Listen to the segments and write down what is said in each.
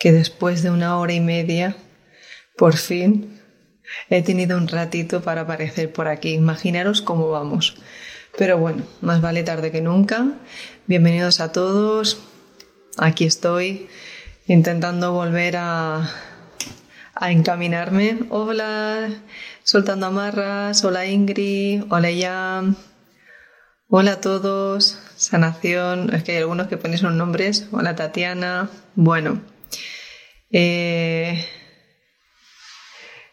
que después de una hora y media, por fin, he tenido un ratito para aparecer por aquí. Imaginaros cómo vamos. Pero bueno, más vale tarde que nunca. Bienvenidos a todos. Aquí estoy intentando volver a, a encaminarme. Hola, soltando amarras. Hola Ingrid. Hola Yam. Hola a todos. Sanación. Es que hay algunos que ponen sus nombres. Hola Tatiana. Bueno, eh,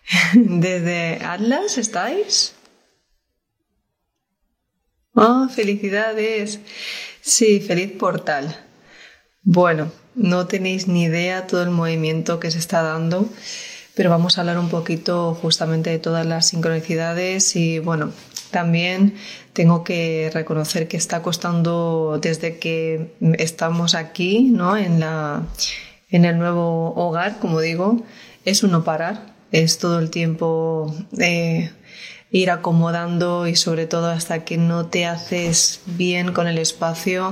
¿Desde Atlas estáis? Oh, felicidades. Sí, feliz portal. Bueno, no tenéis ni idea todo el movimiento que se está dando, pero vamos a hablar un poquito justamente de todas las sincronicidades y bueno, también tengo que reconocer que está costando desde que estamos aquí, ¿no? En la en el nuevo hogar, como digo, es uno parar, es todo el tiempo eh, ir acomodando y sobre todo hasta que no te haces bien con el espacio,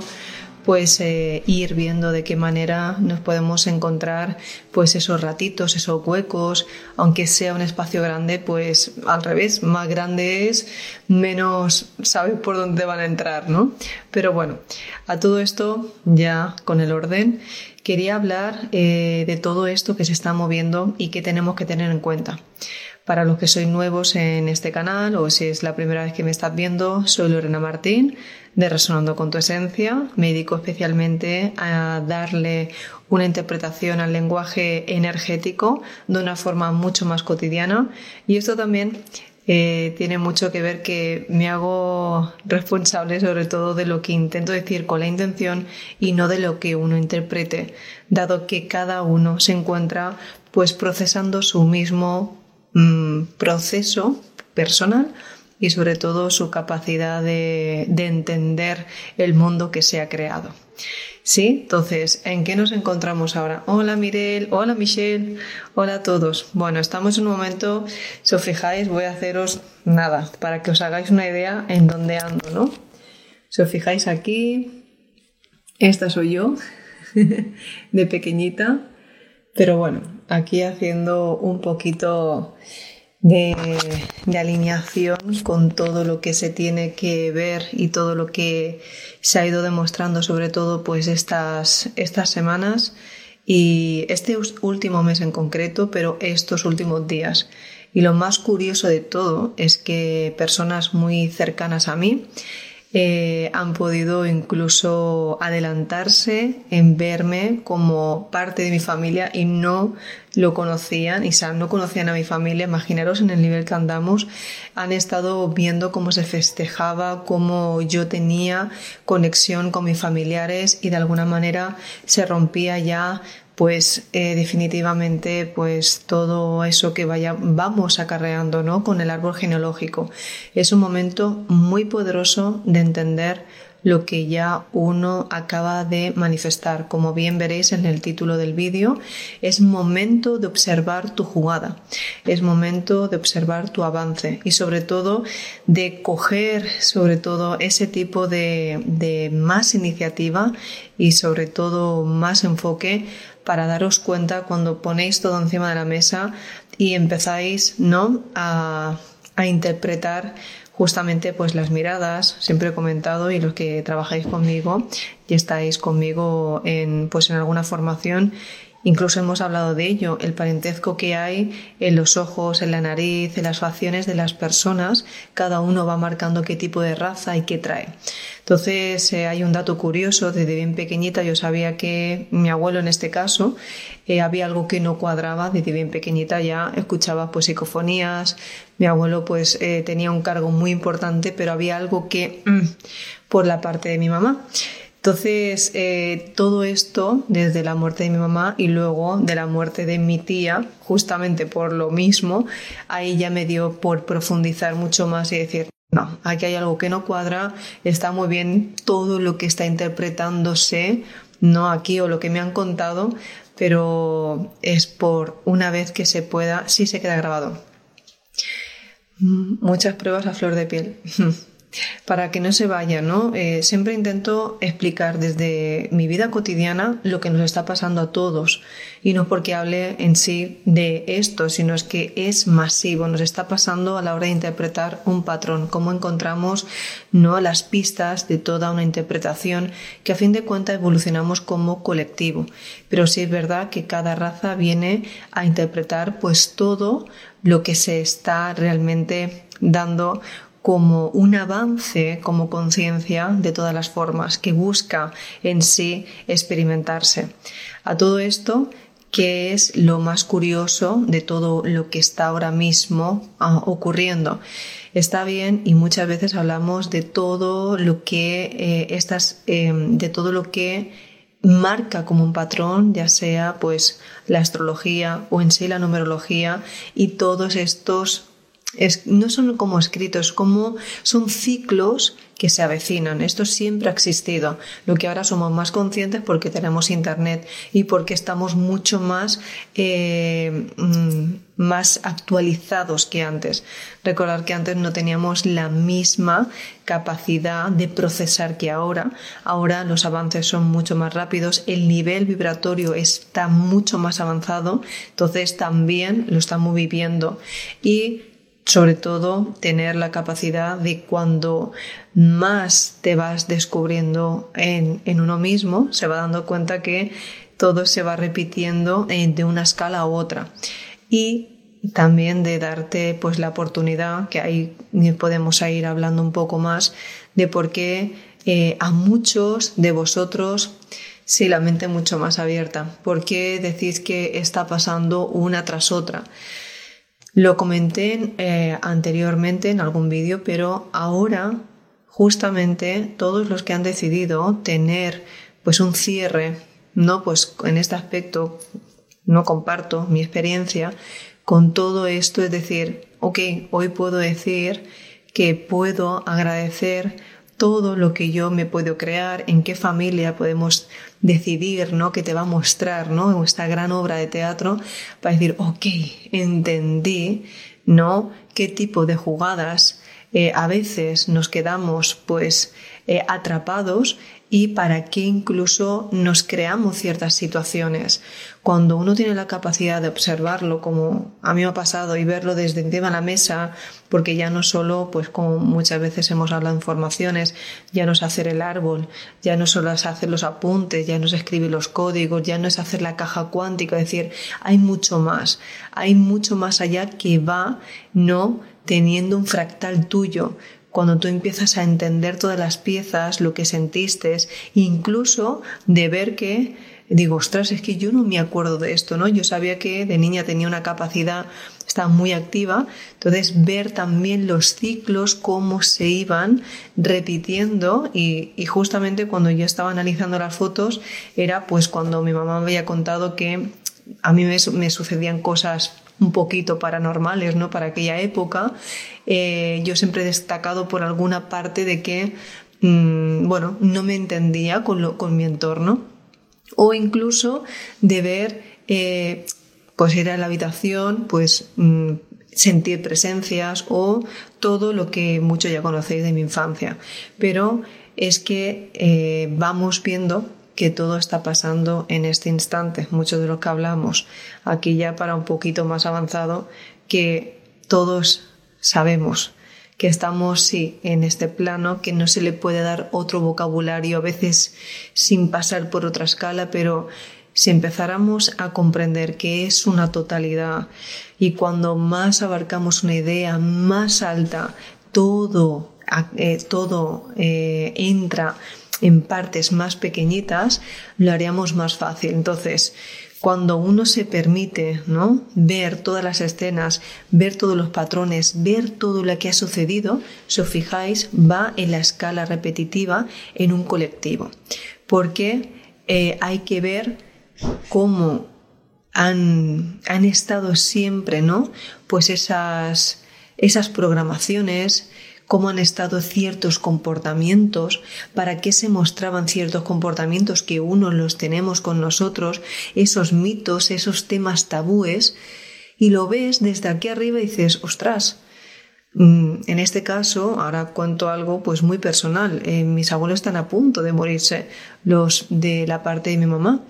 pues eh, ir viendo de qué manera nos podemos encontrar pues esos ratitos, esos huecos, aunque sea un espacio grande, pues al revés, más grande es, menos sabes por dónde van a entrar, ¿no? Pero bueno, a todo esto ya con el orden quería hablar eh, de todo esto que se está moviendo y que tenemos que tener en cuenta. Para los que sois nuevos en este canal o si es la primera vez que me estás viendo, soy Lorena Martín de Resonando con tu Esencia. Me dedico especialmente a darle una interpretación al lenguaje energético de una forma mucho más cotidiana y esto también eh, tiene mucho que ver que me hago responsable sobre todo de lo que intento decir con la intención y no de lo que uno interprete, dado que cada uno se encuentra pues procesando su mismo mm, proceso personal y sobre todo su capacidad de, de entender el mundo que se ha creado. ¿Sí? Entonces, ¿en qué nos encontramos ahora? Hola Mirel, hola Michelle, hola a todos. Bueno, estamos en un momento, si os fijáis, voy a haceros nada, para que os hagáis una idea en dónde ando, ¿no? Si os fijáis aquí, esta soy yo, de pequeñita, pero bueno, aquí haciendo un poquito de, alineación con todo lo que se tiene que ver y todo lo que se ha ido demostrando, sobre todo pues estas, estas semanas y este último mes en concreto, pero estos últimos días. Y lo más curioso de todo es que personas muy cercanas a mí eh, han podido incluso adelantarse en verme como parte de mi familia y no lo conocían, y no conocían a mi familia, imaginaros en el nivel que andamos, han estado viendo cómo se festejaba, cómo yo tenía conexión con mis familiares y de alguna manera se rompía ya pues eh, definitivamente pues todo eso que vaya vamos acarreando ¿no? con el árbol genealógico es un momento muy poderoso de entender lo que ya uno acaba de manifestar. Como bien veréis en el título del vídeo, es momento de observar tu jugada, es momento de observar tu avance y sobre todo de coger sobre todo ese tipo de, de más iniciativa y sobre todo más enfoque para daros cuenta cuando ponéis todo encima de la mesa y empezáis ¿no? a, a interpretar justamente pues las miradas, siempre he comentado y los que trabajáis conmigo y estáis conmigo en pues en alguna formación Incluso hemos hablado de ello, el parentesco que hay en los ojos, en la nariz, en las facciones de las personas, cada uno va marcando qué tipo de raza y qué trae. Entonces eh, hay un dato curioso, desde bien pequeñita yo sabía que mi abuelo en este caso eh, había algo que no cuadraba, desde bien pequeñita ya escuchaba pues psicofonías, mi abuelo pues eh, tenía un cargo muy importante, pero había algo que mm, por la parte de mi mamá. Entonces, eh, todo esto, desde la muerte de mi mamá y luego de la muerte de mi tía, justamente por lo mismo, ahí ya me dio por profundizar mucho más y decir, no, aquí hay algo que no cuadra, está muy bien todo lo que está interpretándose, no aquí o lo que me han contado, pero es por una vez que se pueda, sí se queda grabado. Muchas pruebas a flor de piel. para que no se vaya, ¿no? Eh, siempre intento explicar desde mi vida cotidiana lo que nos está pasando a todos. Y no porque hable en sí de esto, sino es que es masivo, nos está pasando a la hora de interpretar un patrón, cómo encontramos no las pistas de toda una interpretación que a fin de cuentas evolucionamos como colectivo, pero sí es verdad que cada raza viene a interpretar pues todo lo que se está realmente dando como un avance como conciencia de todas las formas que busca en sí experimentarse. A todo esto, ¿qué es lo más curioso de todo lo que está ahora mismo ah, ocurriendo? Está bien y muchas veces hablamos de todo lo que eh, estas, em, de todo lo que marca como un patrón, ya sea pues la astrología o en sí la numerología y todos estos no son como escritos, como son ciclos que se avecinan. Esto siempre ha existido. Lo que ahora somos más conscientes porque tenemos Internet y porque estamos mucho más, eh, mm, más actualizados que antes. Recordar que antes no teníamos la misma capacidad de procesar que ahora. Ahora los avances son mucho más rápidos, el nivel vibratorio está mucho más avanzado, entonces también lo estamos viviendo. Y sobre todo tener la capacidad de cuando más te vas descubriendo en, uno mismo, se va dando cuenta que todo se va repitiendo eh, de una escala a otra. Y también de darte pues la oportunidad, que ahí podemos ir hablando un poco más, de por qué eh, a muchos de vosotros sí la mente mucho más abierta, por qué decís que está pasando una tras otra. Lo comenté eh, anteriormente en algún vídeo, pero ahora justamente todos los que han decidido tener pues un cierre, no pues en este aspecto no comparto mi experiencia con todo esto, es decir, ok, hoy puedo decir que puedo agradecer todo lo que yo me puedo crear, en qué familia podemos decidir, ¿no? Que te va a mostrar, ¿no? Esta gran obra de teatro para decir, ok, entendí, ¿no? Qué tipo de jugadas eh, a veces nos quedamos, pues, eh, atrapados y para qué incluso nos creamos ciertas situaciones. Cuando uno tiene la capacidad de observarlo, como a mí me ha pasado, y verlo desde encima de la mesa, porque ya no solo, pues como muchas veces hemos hablado en formaciones, ya no es hacer el árbol, ya no solo es hacer los apuntes, ya no es escribir los códigos, ya no es hacer la caja cuántica, es decir, hay mucho más, hay mucho más allá que va no teniendo un fractal tuyo, cuando tú empiezas a entender todas las piezas, lo que sentiste, incluso de ver que digo, ostras, es que yo no me acuerdo de esto, ¿no? Yo sabía que de niña tenía una capacidad, estaba muy activa, entonces ver también los ciclos, cómo se iban repitiendo y, justamente cuando yo estaba analizando las fotos era pues cuando mi mamá me había contado que a mí me, me sucedían cosas un poquito paranormales, ¿no? Para aquella época. Eh, yo siempre he destacado por alguna parte de que, mm, bueno, no me entendía con, con mi entorno. O incluso de ver, eh, pues ir a la habitación, pues mm, sentir presencias o todo lo que mucho ya conocéis de mi infancia. Pero es que eh, vamos viendo que todo está pasando en este instante, mucho de lo que hablamos aquí ya para un poquito más avanzado, que todos sabemos que estamos sí en este plano, que no se le puede dar otro vocabulario a veces sin pasar por otra escala, pero si empezáramos a comprender que es una totalidad y cuando más abarcamos una idea más alta, todo, eh, todo eh, entra en partes más pequeñitas, lo haríamos más fácil. Entonces, cuando uno se permite ¿no? ver todas las escenas, ver todos los patrones, ver todo lo que ha sucedido, si os fijáis, va en la escala repetitiva en un colectivo. porque eh, hay que ver cómo han, han, estado siempre, ¿no? Pues esas, esas programaciones, cómo han estado ciertos comportamientos, para qué se mostraban ciertos comportamientos que uno los tenemos con nosotros, esos mitos, esos temas tabúes, y lo ves desde aquí arriba y dices, ostras, mm, en este caso, ahora cuento algo pues muy personal. Eh, mis abuelos están a punto de morirse, los de la parte de mi mamá.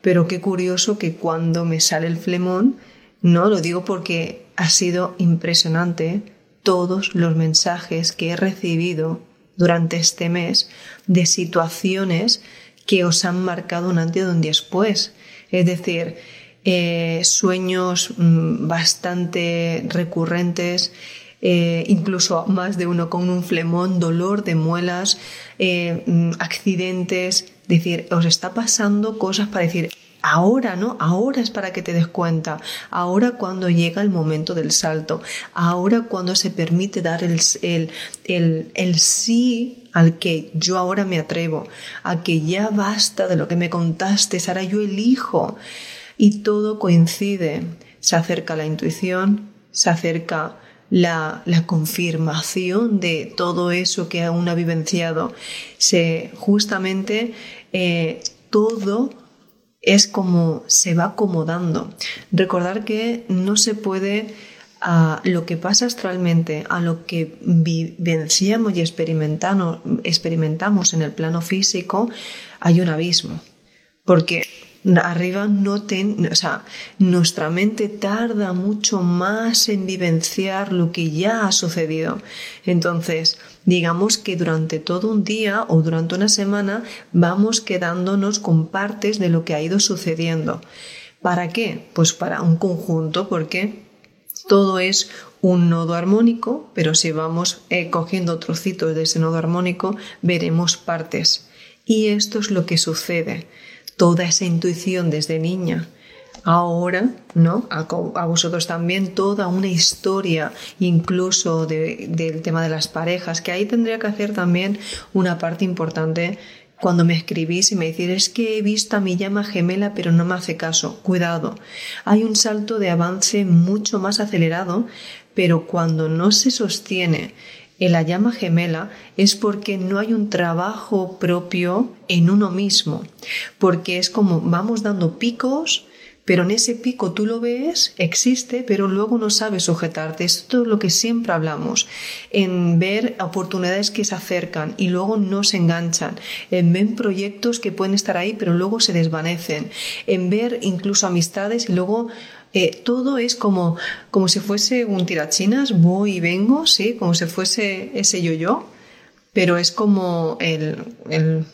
Pero qué curioso que cuando me sale el flemón, no lo digo porque ha sido impresionante todos los mensajes que he recibido durante este mes de situaciones que os han marcado un antes y un después. Es decir, eh, sueños mm, bastante recurrentes, eh, incluso más de uno con un flemón, dolor de muelas, eh, mm, accidentes. Es decir, os está pasando cosas para decir, Ahora, ¿no? Ahora es para que te des cuenta. Ahora cuando llega el momento del salto. Ahora cuando se permite dar el, el, el, sí al que yo ahora me atrevo. A que ya basta de lo que me contaste. Ahora yo elijo. Y todo coincide. Se acerca la intuición, se acerca la, la, confirmación de todo eso que aún ha vivenciado. Se, justamente eh, todo es como se va acomodando. Recordar que no se puede a lo que pasa astralmente, a lo que vivenciamos y experimentamos, experimentamos en el plano físico, hay un abismo. Porque arriba no o sea, nuestra mente tarda mucho más en vivenciar lo que ya ha sucedido. Entonces, digamos que durante todo un día o durante una semana vamos quedándonos con partes de lo que ha ido sucediendo. ¿Para qué? Pues para un conjunto, porque todo es un nodo armónico, pero si vamos eh, cogiendo trocitos de ese nodo armónico, veremos partes. Y esto es lo que sucede toda esa intuición desde niña. Ahora, ¿no? A, vosotros también toda una historia, incluso del tema de las parejas, que ahí tendría que hacer también una parte importante cuando me escribís y me decís es que he visto a mi llama gemela pero no me hace caso. Cuidado, hay un salto de avance mucho más acelerado, pero cuando no se sostiene en la llama gemela es porque no hay un trabajo propio en uno mismo, porque es como vamos dando picos, pero en ese pico tú lo ves, existe, pero luego no sabes sujetarte. Esto es lo que siempre hablamos, en ver oportunidades que se acercan y luego no se enganchan, en ver proyectos que pueden estar ahí, pero luego se desvanecen, en ver incluso amistades y luego eh, todo es como, como si fuese un tirachinas, voy y vengo, sí, como si fuese ese yo-yo, pero es como el, el,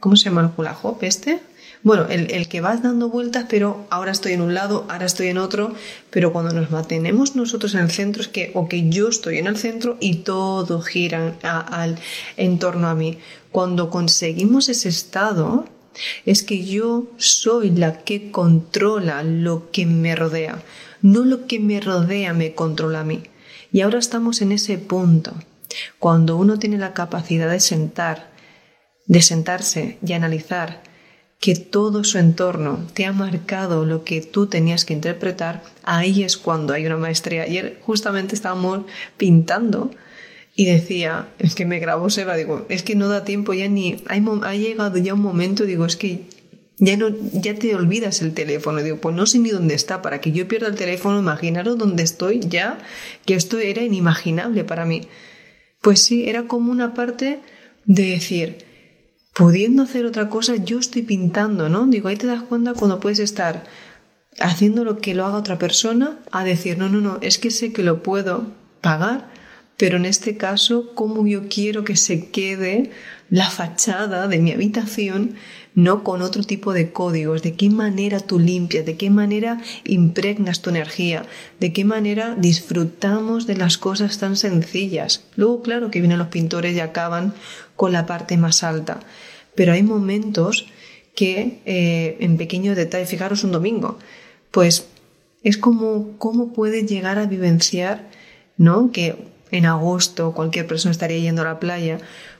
¿cómo se llama el hula hop este? Bueno, el, el, que vas dando vueltas, pero ahora estoy en un lado, ahora estoy en otro, pero cuando nos mantenemos nosotros en el centro es que, o que yo estoy en el centro y todo gira al, en torno a mí. Cuando conseguimos ese estado, es que yo soy la que controla lo que me rodea, no lo que me rodea me controla a mí. Y ahora estamos en ese punto, cuando uno tiene la capacidad de sentar, de sentarse y analizar que todo su entorno te ha marcado lo que tú tenías que interpretar, ahí es cuando hay una maestría. Ayer justamente estábamos pintando y decía, es que me grabó Seba, digo, es que no da tiempo ya ni, ha llegado ya un momento, digo, es que ya no, ya te olvidas el teléfono, digo, pues no sé ni dónde está, para que yo pierda el teléfono, imaginaros dónde estoy ya, que esto era inimaginable para mí. Pues sí, era como una parte de decir, pudiendo hacer otra cosa, yo estoy pintando, ¿no? Digo, ahí te das cuenta cuando puedes estar haciendo lo que lo haga otra persona, a decir, no, no, no, es que sé que lo puedo pagar, pero en este caso, cómo yo quiero que se quede la fachada de mi habitación, no con otro tipo de códigos, de qué manera tú limpias, de qué manera impregnas tu energía, de qué manera disfrutamos de las cosas tan sencillas. Luego, claro que vienen los pintores y acaban con la parte más alta, pero hay momentos que eh, en pequeños detalles, fijaros un domingo, pues es como cómo puedes llegar a vivenciar, ¿no? Que en agosto cualquier persona estaría yendo a la playa,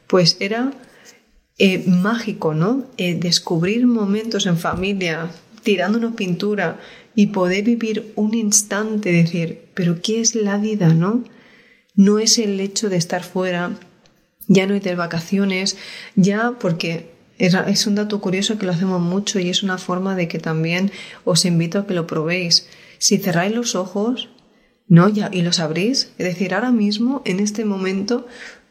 pues era eh, mágico, ¿no? Eh, descubrir momentos en familia, tirándonos pintura y poder vivir un instante, decir, pero ¿qué es la vida, no? No es el hecho de estar fuera, ya no hay de vacaciones, ya porque es un dato curioso que lo hacemos mucho y es una forma de que también os invito a que lo probéis. Si cerráis los ojos, ¿no? Y los abrís, es decir, ahora mismo, en este momento,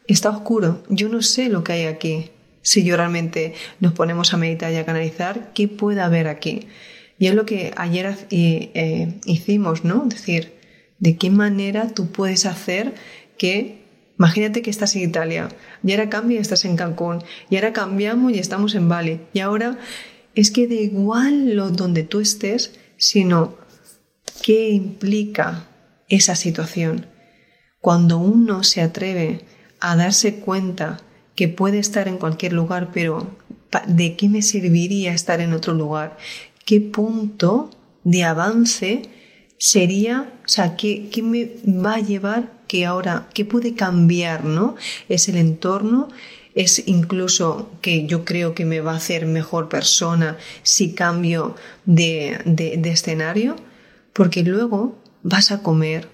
está oscuro. Yo no sé lo que hay aquí. Si yo realmente nos ponemos a meditar y a canalizar, ¿qué puede haber aquí? Y es lo que ayer eh, hicimos, ¿no? Es decir, ¿de qué manera tú puedes hacer que Imagínate que estás en Italia, y ahora cambia y estás en Cancún, y ahora cambiamos y estamos en Bali, y ahora es que da igual lo donde tú estés, sino qué implica esa situación. Cuando uno se atreve a darse cuenta que puede estar en cualquier lugar, pero ¿de qué me serviría estar en otro lugar? ¿Qué punto de avance sería, o sea, qué, qué me va a llevar que ahora, qué puede cambiar, ¿no? Es el entorno, es incluso que yo creo que me va a hacer mejor persona si cambio de, de escenario, porque luego vas a comer,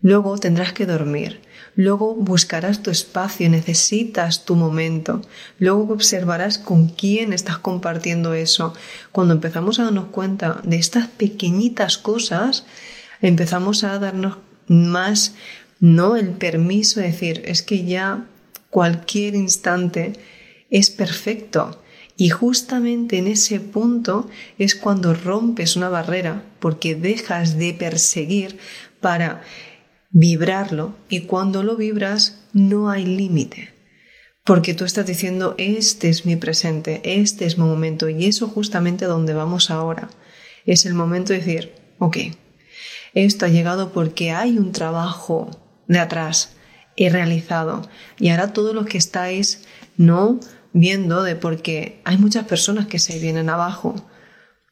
luego tendrás que dormir, luego buscarás tu espacio, necesitas tu momento, luego observarás con quién estás compartiendo eso. Cuando empezamos a darnos cuenta de estas pequeñitas cosas, empezamos a darnos más no el permiso de decir, es que ya cualquier instante es perfecto. Y justamente en ese punto es cuando rompes una barrera, porque dejas de perseguir para vibrarlo y cuando lo vibras no hay límite. Porque tú estás diciendo, este es mi presente, este es mi momento y eso justamente donde vamos ahora. Es el momento de decir, ok, esto ha llegado porque hay un trabajo de atrás he realizado. Y ahora todos los que estáis no viendo de porque hay muchas personas que se vienen abajo.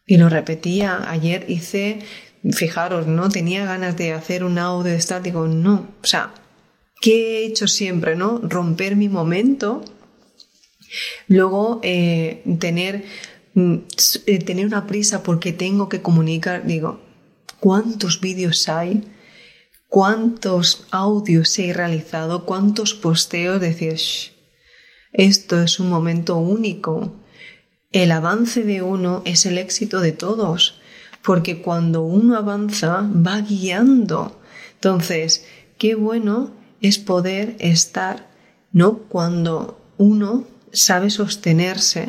Y lo repetía, ayer hice, fijaros, no tenía ganas de hacer un audio estático, no. O sea, ¿qué he hecho siempre, no? Romper mi momento, luego eh, tener, mm, eh, tener una prisa porque tengo que comunicar, digo, ¿cuántos vídeos hay? cuántos audios he realizado, cuántos posteos, decir, esto es un momento único. El avance de uno es el éxito de todos, porque cuando uno avanza va guiando. Entonces, qué bueno es poder estar, ¿no? Cuando uno sabe sostenerse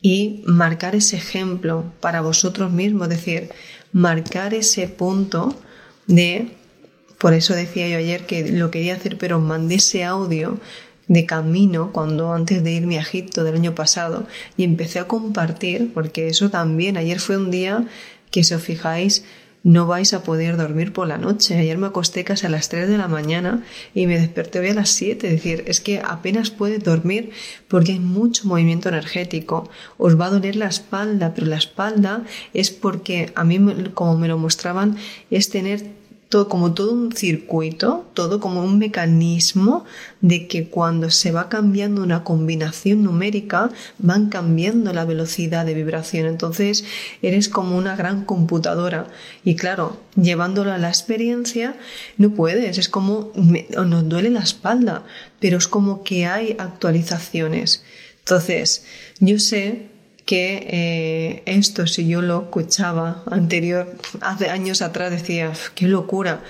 y marcar ese ejemplo para vosotros mismos, es decir, marcar ese punto de por eso decía yo ayer que lo quería hacer, pero mandé ese audio de camino cuando antes de irme a Egipto del año pasado y empecé a compartir, porque eso también, ayer fue un día que si os fijáis, no vais a poder dormir por la noche. Ayer me acosté casi a las 3 de la mañana y me desperté hoy a las 7. Es decir, es que apenas puedes dormir porque hay mucho movimiento energético. Os va a doler la espalda, pero la espalda es porque a mí, como me lo mostraban, es tener como todo un circuito, todo como un mecanismo de que cuando se va cambiando una combinación numérica, van cambiando la velocidad de vibración. Entonces eres como una gran computadora. Y claro, llevándolo a la experiencia, no puedes. Es como, nos duele la espalda, pero es como que hay actualizaciones. Entonces, yo sé que eh, esto si yo lo escuchaba anterior, hace años atrás decía, qué locura,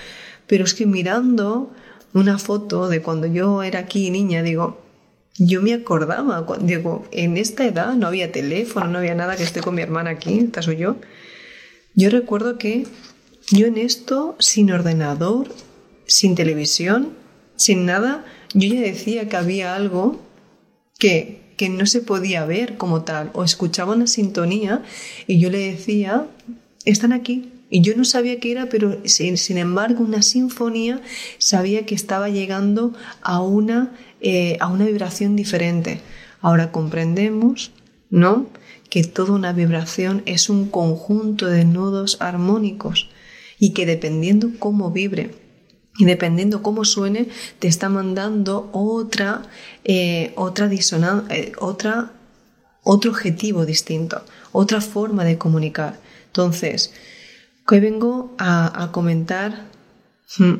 pero es que mirando una foto de cuando yo era aquí niña, digo, yo me acordaba, digo, en esta edad no había teléfono, no había nada, que esté con mi hermana aquí, esta soy yo. Yo recuerdo que yo en esto, sin ordenador, sin televisión, sin nada, yo ya decía que había algo que que no se podía ver como tal, o escuchaba una sintonía y yo le decía, están aquí. Y yo no sabía qué era, pero sin, embargo una sinfonía sabía que estaba llegando a una, eh, a una vibración diferente. Ahora comprendemos, ¿no? Que toda una vibración es un conjunto de nudos armónicos y que dependiendo cómo vibre, y dependiendo cómo suene, te está mandando otra, eh, otra disonancia, eh, otra otro objetivo distinto, otra forma de comunicar. Entonces, hoy vengo a, comentar... Hmm,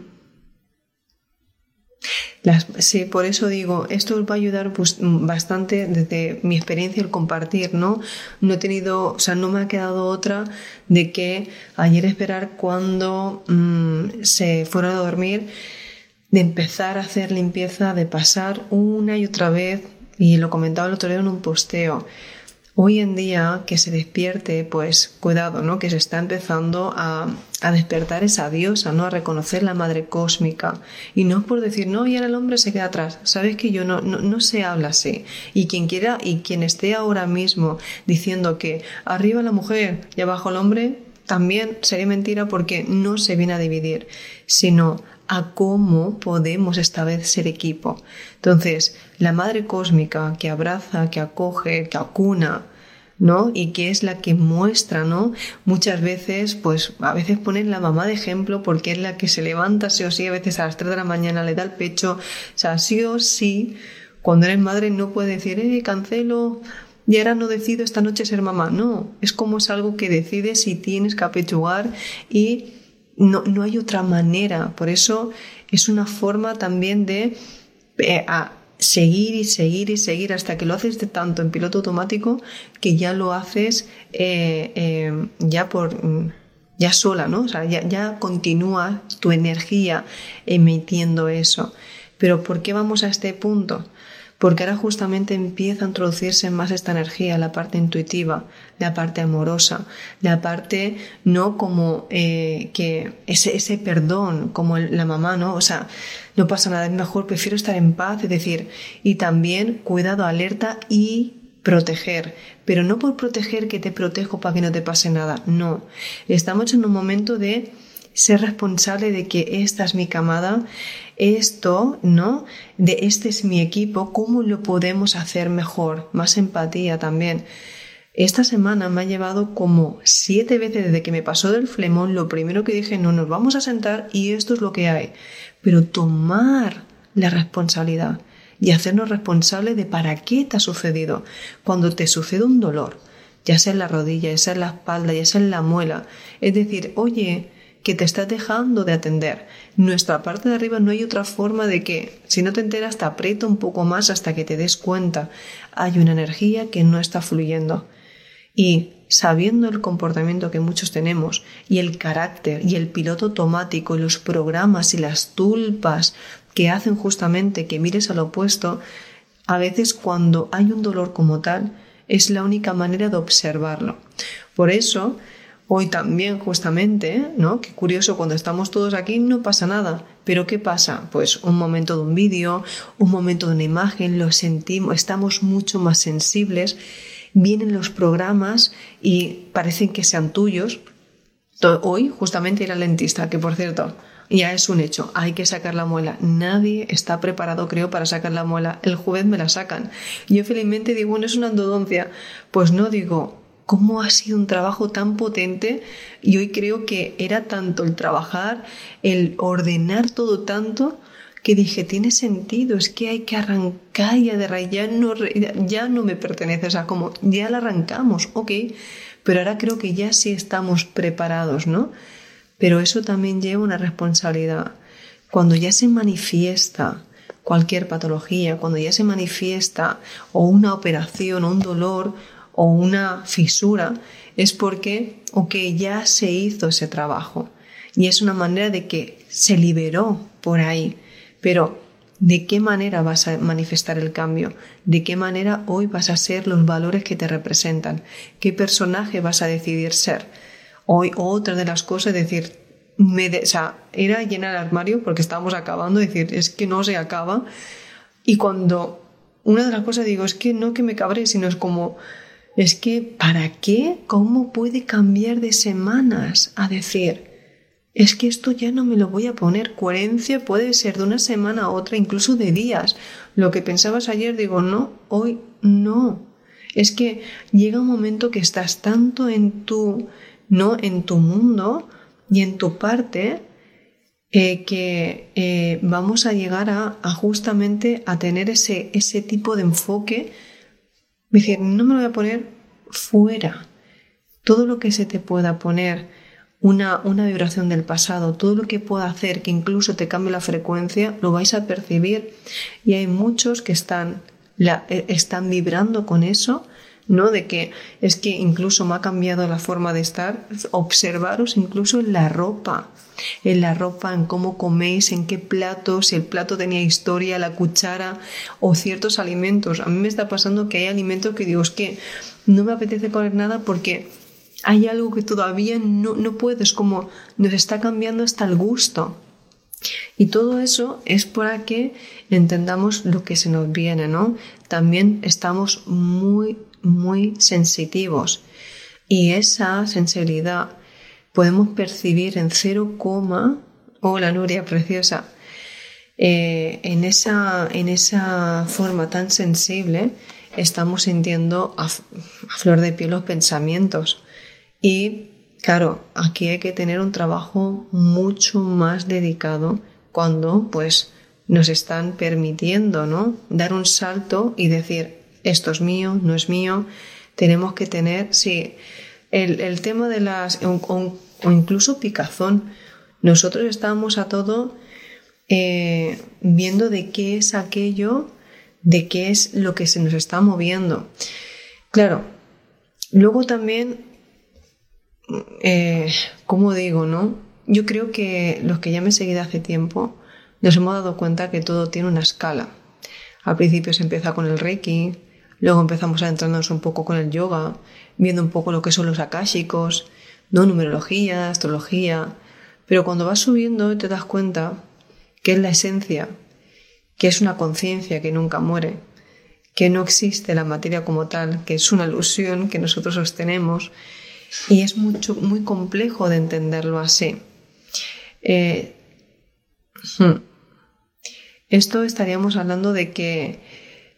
sí, por eso digo, esto os va a ayudar pues, bastante desde mi experiencia el compartir, ¿no? No he tenido, o sea, no me ha quedado otra de que ayer esperar cuando mm, se fueron a dormir, de empezar a hacer limpieza, de pasar una y otra vez, y lo comentaba el otro día en un posteo, hoy en día que se despierte, pues cuidado, ¿no? Que se está empezando a, despertar esa diosa, ¿no? A reconocer la madre cósmica. Y no por decir, no, y ahora el hombre se queda atrás. Sabes que yo no, no, no se habla así. Y quien quiera, y quien esté ahora mismo diciendo que arriba la mujer y abajo el hombre, también sería mentira porque no se viene a dividir, sino a cómo podemos esta vez ser equipo. Entonces, la madre cósmica que abraza, que acoge, que acuna, ¿no? Y que es la que muestra, ¿no? Muchas veces, pues a veces ponen la mamá de ejemplo porque es la que se levanta sí o sí, a veces a las 3 de la mañana le da el pecho, o sea, sí o sí, cuando eres madre no puedes decir, eh, cancelo, y ahora no decido esta noche ser mamá, no, es como es algo que decides y tienes que apechugar y no, no hay otra manera. Por eso es una forma también de eh, seguir y seguir y seguir hasta que lo haces de tanto en piloto automático que ya lo haces eh, eh, ya por ya sola, ¿no? O sea, ya, ya continúa tu energía emitiendo eso. Pero ¿por qué vamos a este punto? Porque ahora justamente empieza a introducirse más esta energía, la parte intuitiva, la parte amorosa, la parte no como eh, que ese, ese perdón, como la mamá, ¿no? O sea, no pasa nada, es mejor, prefiero estar en paz, es decir, y también cuidado, alerta y proteger, pero no por proteger que te protejo para que no te pase nada, no, estamos en un momento de ser responsable de que esta es mi camada, esto, ¿no? De este es mi equipo, ¿cómo lo podemos hacer mejor? Más empatía también. Esta semana me ha llevado como siete veces desde que me pasó del flemón, lo primero que dije, no, nos vamos a sentar y esto es lo que hay. Pero tomar la responsabilidad y hacernos responsables de para qué te ha sucedido. Cuando te sucede un dolor, ya sea en la rodilla, ya sea en la espalda, ya sea en la muela, es decir, oye, que te estás dejando de atender. Nuestra parte de arriba no hay otra forma de que, si no te enteras, te aprieta un poco más hasta que te des cuenta. Hay una energía que no está fluyendo. Y sabiendo el comportamiento que muchos tenemos y el carácter y el piloto automático y los programas y las tulpas que hacen justamente que mires al opuesto, a veces cuando hay un dolor como tal, es la única manera de observarlo. Por eso, Hoy también, justamente, ¿no? Qué curioso, cuando estamos todos aquí no pasa nada. Pero ¿qué pasa? Pues un momento de un vídeo, un momento de una imagen, lo sentimos, estamos mucho más sensibles. Vienen los programas y parecen que sean tuyos. Hoy, justamente, ir al dentista, que por cierto, ya es un hecho, hay que sacar la muela. Nadie está preparado, creo, para sacar la muela. El jueves me la sacan. Yo felizmente digo, bueno, es una endodoncia. Pues no digo, cómo ha sido un trabajo tan potente y hoy creo que era tanto el trabajar, el ordenar todo tanto que dije, tiene sentido, es que hay que arrancar y de ya no, ya no me pertenece, o sea, como ya la arrancamos, ok, pero ahora creo que ya sí estamos preparados, ¿no? Pero eso también lleva una responsabilidad. Cuando ya se manifiesta cualquier patología, cuando ya se manifiesta o una operación o un dolor o una fisura, es porque, ok, ya se hizo ese trabajo. Y es una manera de que se liberó por ahí. Pero, ¿de qué manera vas a manifestar el cambio? ¿De qué manera hoy vas a ser los valores que te representan? ¿Qué personaje vas a decidir ser? Hoy, otra de las cosas es decir, me o sea, era llenar el armario porque estábamos acabando, decir, es que no se acaba. Y cuando una de las cosas digo, es que no que me cabré, sino es como, es que, ¿para qué? ¿Cómo puede cambiar de semanas a decir, es que esto ya no me lo voy a poner? Coherencia puede ser de una semana a otra, incluso de días. Lo que pensabas ayer, digo, no, hoy no. Es que llega un momento que estás tanto en tu, no, en tu mundo y en tu parte, eh, que eh, vamos a llegar a, a, justamente a tener ese, ese tipo de enfoque decir, no me lo voy a poner fuera. Todo lo que se te pueda poner una, una vibración del pasado, todo lo que pueda hacer que incluso te cambie la frecuencia, lo vais a percibir. Y hay muchos que están, la, eh, están vibrando con eso, ¿no? De que es que incluso me ha cambiado la forma de estar. Observaros incluso en la ropa, en la ropa, en cómo coméis, en qué plato, si el plato tenía historia, la cuchara o ciertos alimentos. A mí me está pasando que hay alimentos que digo, es que no me apetece comer nada porque hay algo que todavía no, no puedes, como nos está cambiando hasta el gusto. Y todo eso es para que entendamos lo que se nos viene, ¿no? También estamos muy, muy sensitivos. Y esa sensibilidad podemos percibir en cero coma, hola Nuria preciosa, eh, en, esa, en esa forma tan sensible estamos sintiendo a flor de piel los pensamientos. Y claro, aquí hay que tener un trabajo mucho más dedicado cuando pues nos están permitiendo, ¿no? Dar un salto y decir, esto es mío, no es mío. Tenemos que tener, sí, el, tema de las, o, incluso picazón. Nosotros estamos a todo eh, viendo de qué es aquello, de qué es lo que se nos está moviendo. Claro, luego también eh, ¿cómo digo, no? Yo creo que los que ya me he seguido hace tiempo nos hemos dado cuenta que todo tiene una escala. Al principio se empieza con el Reiki, luego empezamos a entrarnos un poco con el yoga, viendo un poco lo que son los akashicos, no numerología, astrología, pero cuando vas subiendo te das cuenta que es la esencia, que es una conciencia que nunca muere, que no existe la materia como tal, que es una ilusión que nosotros sostenemos y es mucho, muy complejo de entenderlo así. Eh, hmm. Esto estaríamos hablando de que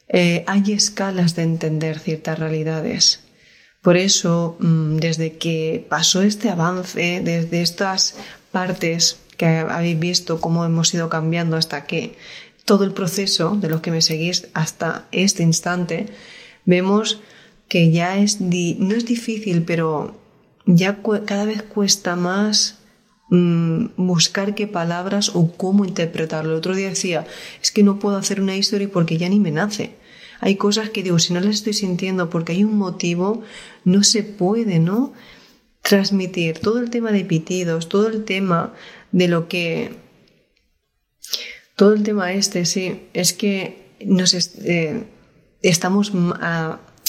eh, hay escalas de entender ciertas realidades. Por eso, mm, desde que pasó este avance, desde estas partes que habéis visto cómo hemos ido cambiando hasta que todo el proceso de los que me seguís hasta este instante, vemos que ya es, no es difícil, pero ya cada vez cuesta más mm, buscar qué palabras o cómo interpretarlo. El otro día decía, es que no puedo hacer una historia porque ya ni me nace. Hay cosas que digo, si no las estoy sintiendo porque hay un motivo, no se puede, ¿no? Transmitir todo el tema de pitidos, todo el tema de lo que... Todo el tema este, sí, es que nos eh, estamos...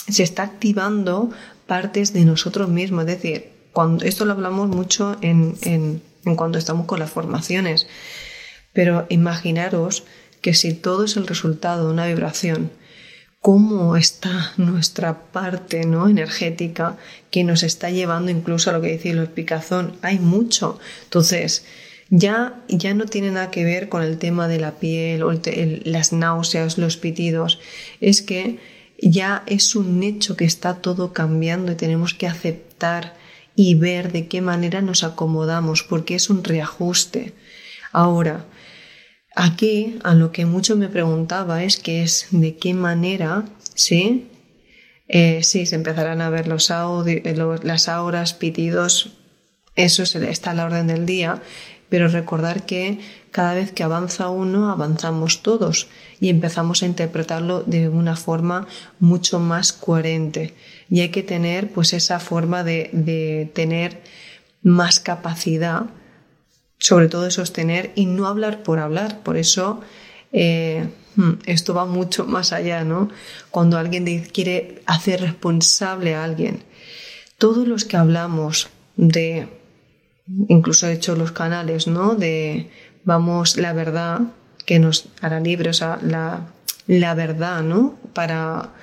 se está activando partes de nosotros mismos. Es decir, cuando, esto lo hablamos mucho en, en, en cuanto estamos con las formaciones. Pero imaginaros que si todo es el resultado de una vibración, cómo está nuestra parte ¿no? energética que nos está llevando incluso a lo que dice el picazón. Hay mucho. Entonces, ya, ya no tiene nada que ver con el tema de la piel o las náuseas, los pitidos. Es que ya es un hecho que está todo cambiando y tenemos que aceptar y ver de qué manera nos acomodamos, porque es un reajuste. Ahora, aquí a lo que mucho me preguntaba es que es de qué manera, ¿sí? Eh, sí, se empezarán a ver los las auras, pitidos, eso está a la orden del día, pero recordar que cada vez que avanza uno, avanzamos todos y empezamos a interpretarlo de una forma mucho más coherente. Y hay que tener pues esa forma de, tener más capacidad, sobre todo de sostener y no hablar por hablar. Por eso eh, hmm, esto va mucho más allá, ¿no? Cuando alguien quiere hacer responsable a alguien. Todos los que hablamos de incluso he hecho los canales, ¿no? De vamos, la verdad que nos hará libre, o sea, la, la verdad, ¿no? Para,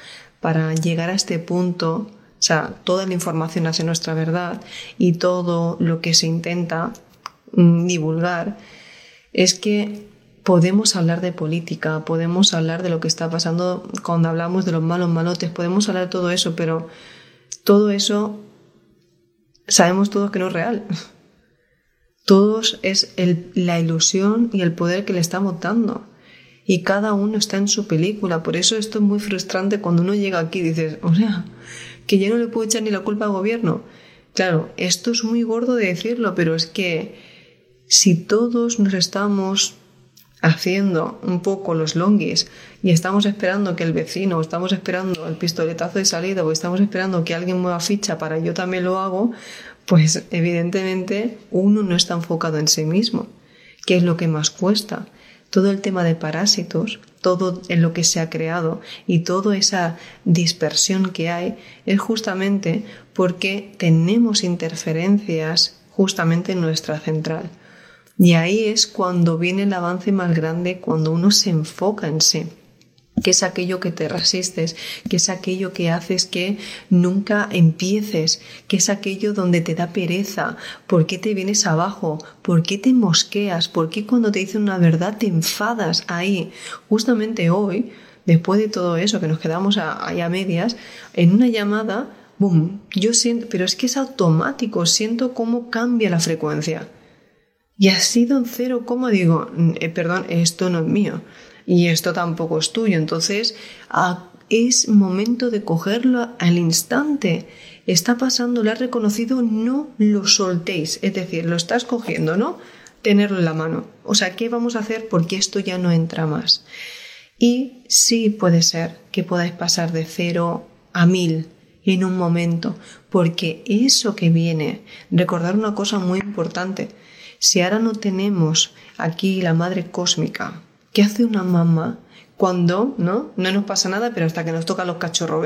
para llegar a este punto, o sea, toda la información hacia nuestra verdad y todo lo que se intenta mm, divulgar, es que podemos hablar de política, podemos hablar de lo que está pasando cuando hablamos de los malos malotes, podemos hablar de todo eso, pero todo eso sabemos todos que no es real. Todos es la ilusión y el poder que le estamos dando. Y cada uno está en su película. Por eso esto es muy frustrante cuando uno llega aquí y dices, o sea, que ya no le puedo echar ni la culpa al gobierno. Claro, esto es muy gordo de decirlo, pero es que si todos nos estamos haciendo un poco los longuis y estamos esperando que el vecino, o estamos esperando el pistoletazo de salida, o estamos esperando que alguien mueva ficha para yo también lo hago, pues evidentemente uno no está enfocado en sí mismo, que es lo que más cuesta. Todo el tema de parásitos, todo en lo que se ha creado y toda esa dispersión que hay es justamente porque tenemos interferencias justamente en nuestra central. Y ahí es cuando viene el avance más grande, cuando uno se enfoca en sí que es aquello que te resistes, que es aquello que haces que nunca empieces, que es aquello donde te da pereza, por qué te vienes abajo, por qué te mosqueas, por qué cuando te dicen una verdad te enfadas ahí. Justamente hoy, después de todo eso que nos quedamos ahí a medias, en una llamada, boom, yo siento, pero es que es automático, siento cómo cambia la frecuencia. Y ha sido en cero, ¿cómo digo? Eh, perdón, esto no es mío y esto tampoco es tuyo. Entonces, es momento de cogerlo al instante. Está pasando, lo has reconocido, no lo soltéis. Es decir, lo estás cogiendo, ¿no? Tenerlo en la mano. O sea, ¿qué vamos a hacer? Porque esto ya no entra más. Y sí puede ser que podáis pasar de cero a mil en un momento, porque eso que viene, recordar una cosa muy importante, si ahora no tenemos aquí la madre cósmica, ¿Qué hace una mamá cuando no, no nos pasa nada, pero hasta que nos toca los cachorros,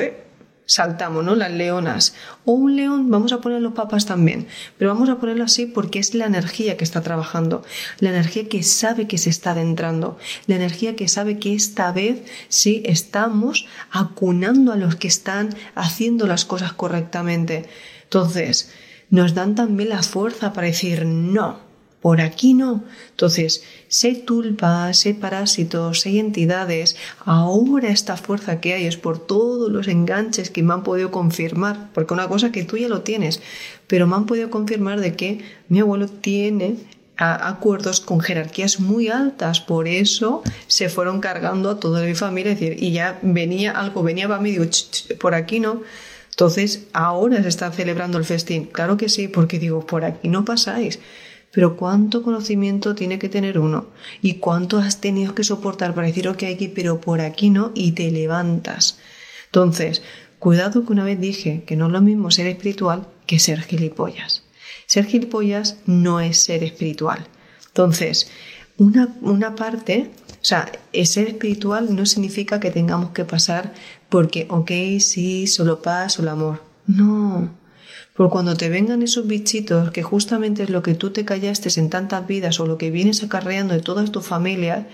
saltamos, ¿no? Las leonas. O un león, vamos a poner los papas también, pero vamos a ponerlo así porque es la energía que está trabajando, la energía que sabe que se está adentrando, la energía que sabe que esta vez sí estamos acunando a los que están haciendo las cosas correctamente. Entonces, nos dan también la fuerza para decir no, por aquí no. Entonces, sé tulpas, sé parásitos, sé entidades, ahora esta fuerza que hay es por todos los enganches que me han podido confirmar, porque una cosa que tú ya lo tienes, pero me han podido confirmar de que mi abuelo tiene acuerdos con jerarquías muy altas, por eso se fueron cargando a toda mi familia, decir, y ya venía algo, venía para mí, digo, por aquí no. Entonces, ahora se está celebrando el festín. Claro que sí, porque digo, por aquí no pasáis. Pero cuánto conocimiento tiene que tener uno y cuánto has tenido que soportar para decir, ok, aquí, pero por aquí no, y te levantas. Entonces, cuidado que una vez dije que no es lo mismo ser espiritual que ser gilipollas. Ser gilipollas no es ser espiritual. Entonces, una, una parte, o sea, ser espiritual no significa que tengamos que pasar porque, ok, sí, solo paz, solo amor. No, por cuando te vengan esos bichitos, que justamente es lo que tú te callaste en tantas vidas o lo que vienes acarreando de toda tu familia,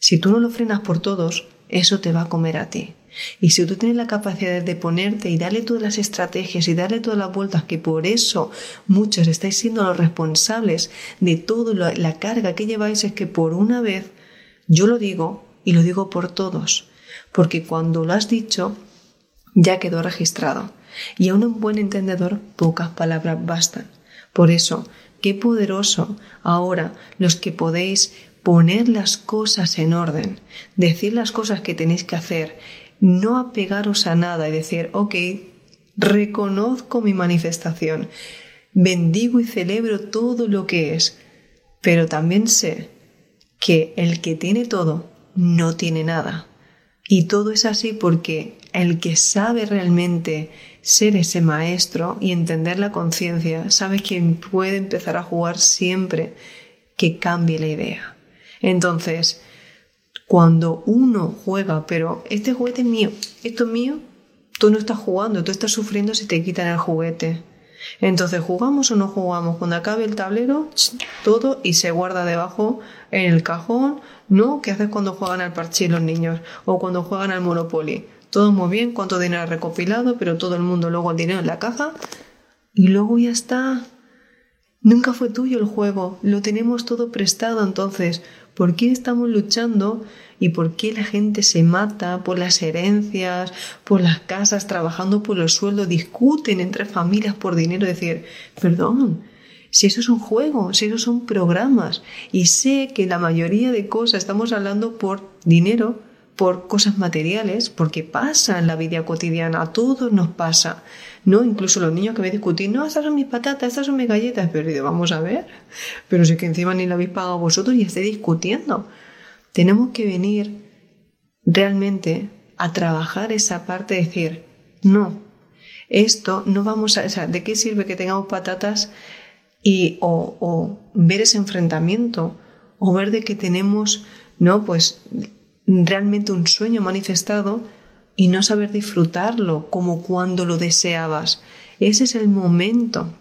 si tú no lo frenas por todos, eso te va a comer a ti. Y si tú tienes la capacidad de ponerte y darle todas las estrategias y darle todas las vueltas, que por eso muchos estáis siendo los responsables de toda la carga que lleváis, es que por una vez, yo lo digo y lo digo por todos, porque cuando lo has dicho, ya quedó registrado. Y a un buen entendedor pocas palabras bastan. Por eso, qué poderoso ahora los que podéis poner las cosas en orden, decir las cosas que tenéis que hacer, no apegaros a nada y decir, ok, reconozco mi manifestación, bendigo y celebro todo lo que es, pero también sé que el que tiene todo no tiene nada. Y todo es así porque el que sabe realmente ser ese maestro y entender la conciencia, sabe que puede empezar a jugar siempre que cambie la idea. Entonces, cuando uno juega, pero este juguete es mío, esto es mío, tú no estás jugando, tú estás sufriendo si te quitan el juguete. Entonces, ¿jugamos o no jugamos? Cuando acabe el tablero, todo y se guarda debajo en el cajón, ¿no? ¿Qué haces cuando juegan al parche los niños? O cuando juegan al Monopoly todo muy bien, cuánto dinero recopilado, pero todo el mundo luego el dinero en la caja y luego ya está. Nunca fue tuyo el juego, lo tenemos todo prestado entonces. ¿Por qué estamos luchando y por qué la gente se mata por las herencias, por las casas, trabajando por el sueldo, discuten entre familias por dinero? Decir, perdón, Si eso es un juego, si eso son programas. Y sé que la mayoría de cosas estamos hablando por dinero, por cosas materiales, porque pasa en la vida cotidiana, a todos nos pasa. ¿no? Incluso los niños que me discuten, no, estas son mis patatas, estas son mis galletas, pero vamos a ver, pero si que encima ni lo habéis pagado vosotros y estáis discutiendo. Tenemos que venir realmente a trabajar esa parte de decir, no, esto no vamos a, o sea, ¿de qué sirve que tengamos patatas y o, o ver ese enfrentamiento o ver de que tenemos, no, pues realmente un sueño manifestado y no saber disfrutarlo como cuando lo deseabas. Ese es el momento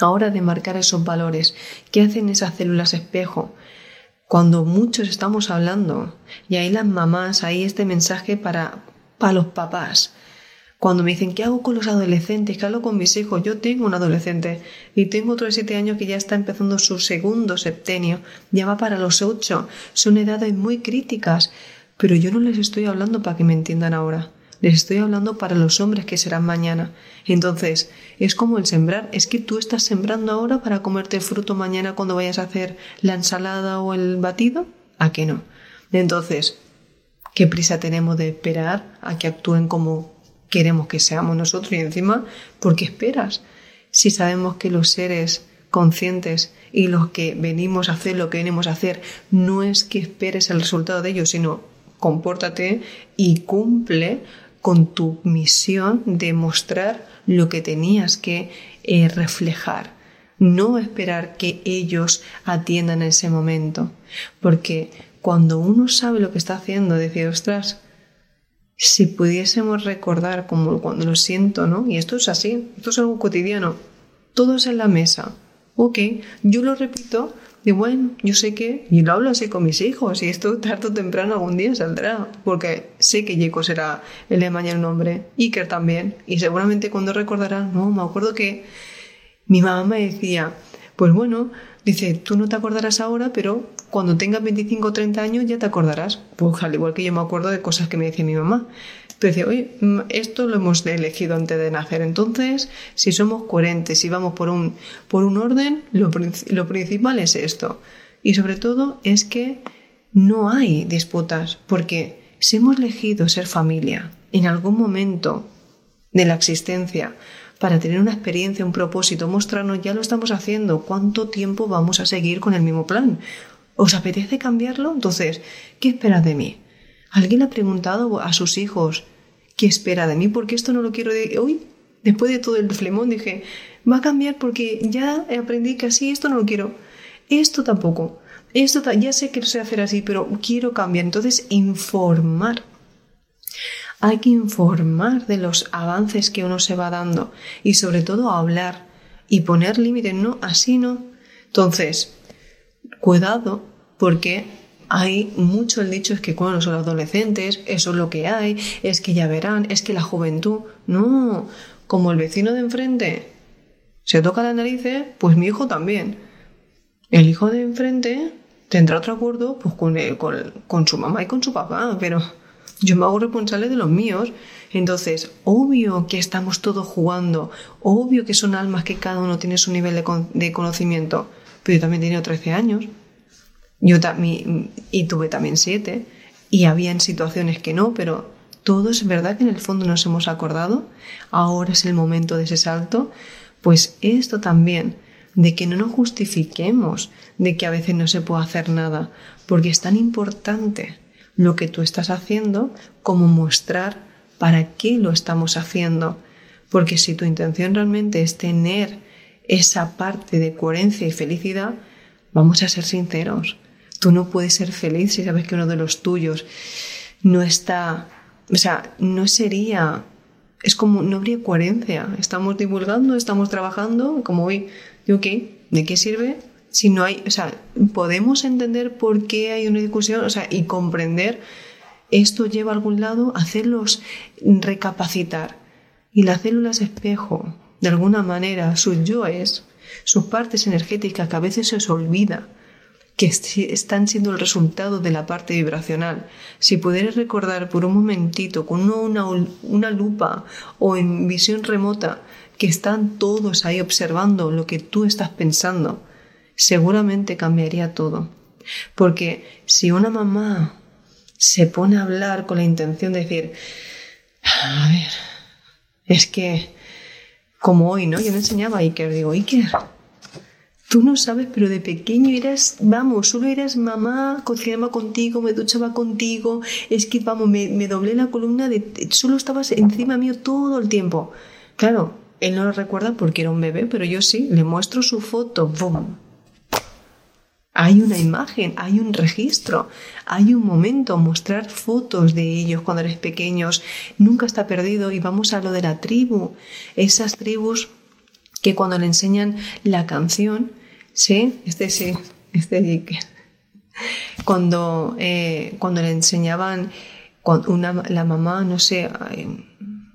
ahora de marcar esos valores. ¿Qué hacen esas células espejo? Cuando muchos estamos hablando, y ahí las mamás, ahí este mensaje para, para los papás. Cuando me dicen, ¿qué hago con los adolescentes? ¿Qué hago con mis hijos? Yo tengo un adolescente y tengo otro de siete años que ya está empezando su segundo septenio, ya va para los ocho. Son edades muy críticas pero yo no les estoy hablando para que me entiendan ahora. Les estoy hablando para los hombres que serán mañana. Entonces, es como el sembrar. Es que tú estás sembrando ahora para comerte el fruto mañana cuando vayas a hacer la ensalada o el batido. ¿A qué no? Entonces, ¿qué prisa tenemos de esperar a que actúen como queremos que seamos nosotros? Y encima, ¿por qué esperas? Si sabemos que los seres conscientes y los que venimos a hacer lo que venimos a hacer, no es que esperes el resultado de ello, sino compórtate y cumple con tu misión de mostrar lo que tenías que eh, reflejar. No esperar que ellos atiendan en ese momento. Porque cuando uno sabe lo que está haciendo, decir, ostras, si pudiésemos recordar como cuando lo siento, ¿no? Y esto es así, esto es algo cotidiano. Todos en la mesa. Ok, yo lo repito y bueno, yo sé que, y lo hablo así con mis hijos, y esto tarde o temprano algún día saldrá, porque sé que Jaco será el de mañana un hombre, Iker también, y seguramente cuando recordarán, no, me acuerdo que mi mamá me decía, pues bueno, dice, tú no te acordarás ahora, pero cuando tengas 25 o 30 años ya te acordarás. Pues al igual que yo me acuerdo de cosas que me decía mi mamá. Oye, mm, esto lo hemos elegido antes de nacer. Entonces, si somos coherentes, si vamos por un, por un orden, lo, lo principal es esto. Y sobre todo es que no hay disputas, porque si hemos elegido ser familia en algún momento de la existencia, para tener una experiencia, un propósito, mostrarnos, ya lo estamos haciendo, ¿cuánto tiempo vamos a seguir con el mismo plan? ¿Os apetece cambiarlo? Entonces, ¿qué esperas de mí? ¿Alguien ha preguntado a sus hijos qué espera de mí? Porque esto no lo quiero de hoy. Después de todo el flemón dije, va a cambiar porque ya aprendí que así esto no lo quiero. Esto tampoco. Esto ya sé que sé hacer así, pero quiero cambiar. Entonces, informar. Hay que informar de los avances que uno se va dando y sobre todo hablar y poner límites. No, así no. Entonces, cuidado porque hay mucho el dicho es que cuando son adolescentes, eso es lo que hay, es que ya verán, es que la juventud, no, como el vecino de enfrente se toca la nariz, pues mi hijo también. El hijo de enfrente tendrá otro acuerdo pues con, con, con su mamá y con su papá, pero yo me hago responsable de los míos. Entonces, obvio que estamos todos jugando, obvio que son almas que cada uno tiene su nivel de, de conocimiento, pero yo también tenía 13 años. Yo también, y tuve también siete, y había en situaciones que no, pero todo es verdad que en el fondo nos hemos acordado, ahora es el momento de ese salto, pues esto también, de que no nos justifiquemos de que a veces no se puede hacer nada, porque es tan importante lo que tú estás haciendo como mostrar para qué lo estamos haciendo, porque si tu intención realmente es tener esa parte de coherencia y felicidad, vamos a ser sinceros, Tú no puedes ser feliz si sabes que uno de los tuyos no está, o sea, no sería, es como, no habría coherencia. Estamos divulgando, estamos trabajando, como hoy, ¿de qué? ¿De qué sirve? Si no hay, o sea, podemos entender por qué hay una discusión, o sea, y comprender esto lleva a algún lado, hacerlos recapacitar. Y las células espejo, de alguna manera, sus yoes, sus partes energéticas que a veces se os olvida, que están siendo el resultado de la parte vibracional. Si pudieras recordar por un momentito, con una, una lupa o en visión remota, que están todos ahí observando lo que tú estás pensando, seguramente cambiaría todo. Porque si una mamá se pone a hablar con la intención de decir, a ver, es que como hoy, ¿no? Yo le enseñaba a Iker, digo, Iker, tú no sabes, pero de pequeño eras, vamos, solo eras mamá, cocinaba contigo, me duchaba contigo, es que, vamos, me, me doblé la columna, de, solo estabas encima mío todo el tiempo. Claro, él no lo recuerda porque era un bebé, pero yo sí, le muestro su foto, ¡bum! Hay una imagen, hay un registro, hay un momento, mostrar fotos de ellos cuando eres pequeños, nunca está perdido y vamos a lo de la tribu, esas tribus que cuando le enseñan la canción, sí, este sí, este cuando, eh, cuando le enseñaban una, la mamá, no sé,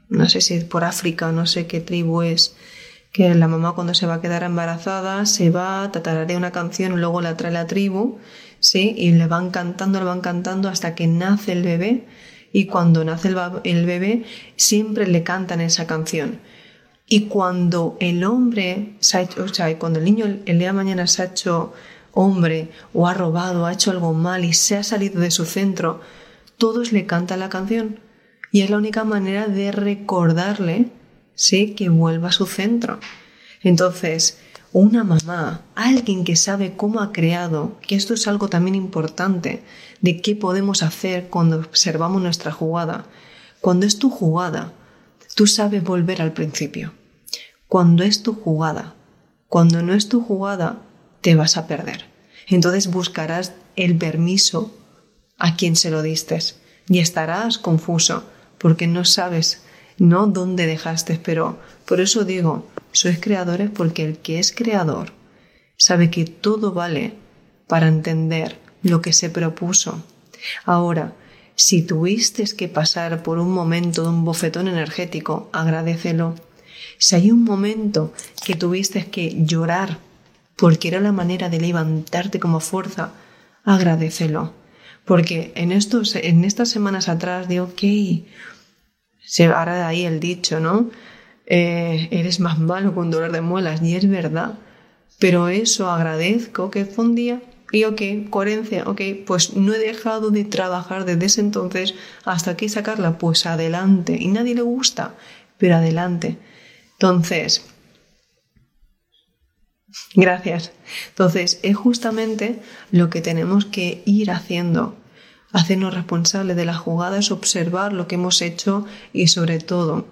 no sé si es por África, no sé qué tribu es, que la mamá cuando se va a quedar embarazada se va, tatararea una canción luego la trae la tribu, ¿sí? Y le van cantando, le van cantando hasta que nace el bebé y cuando nace el, bebé siempre le cantan esa canción. Y cuando el hombre, o sea, cuando el niño el día de mañana se ha hecho hombre o ha robado, ha hecho algo mal y se ha salido de su centro, todos le cantan la canción. Y es la única manera de recordarle ¿sí? que vuelva a su centro. Entonces, una mamá, alguien que sabe cómo ha creado, que esto es algo también importante, de qué podemos hacer cuando observamos nuestra jugada. Cuando es tu jugada, tú sabes volver al principio. Cuando es tu jugada, cuando no es tu jugada, te vas a perder. Entonces buscarás el permiso a quien se lo distes y estarás confuso porque no sabes no dónde dejaste, pero por eso digo, sois creadores porque el que es creador sabe que todo vale para entender lo que se propuso. Ahora, si tuviste que pasar por un momento de un bofetón energético, agradecelo. Si hay un momento que tuviste que llorar porque era la manera de levantarte como fuerza, agradecelo. Porque en, estos, en estas semanas atrás digo, ok, se de ahí el dicho, ¿no? Eh, eres más malo con dolor de muelas, y es verdad. Pero eso agradezco que fue un día y ok, coherencia, ok, pues no he dejado de trabajar desde ese entonces hasta aquí sacarla, pues adelante. Y nadie le gusta, pero adelante. Entonces, gracias. Entonces, es justamente lo que tenemos que ir haciendo. Hacernos responsables de las jugadas, observar lo que hemos hecho y sobre todo,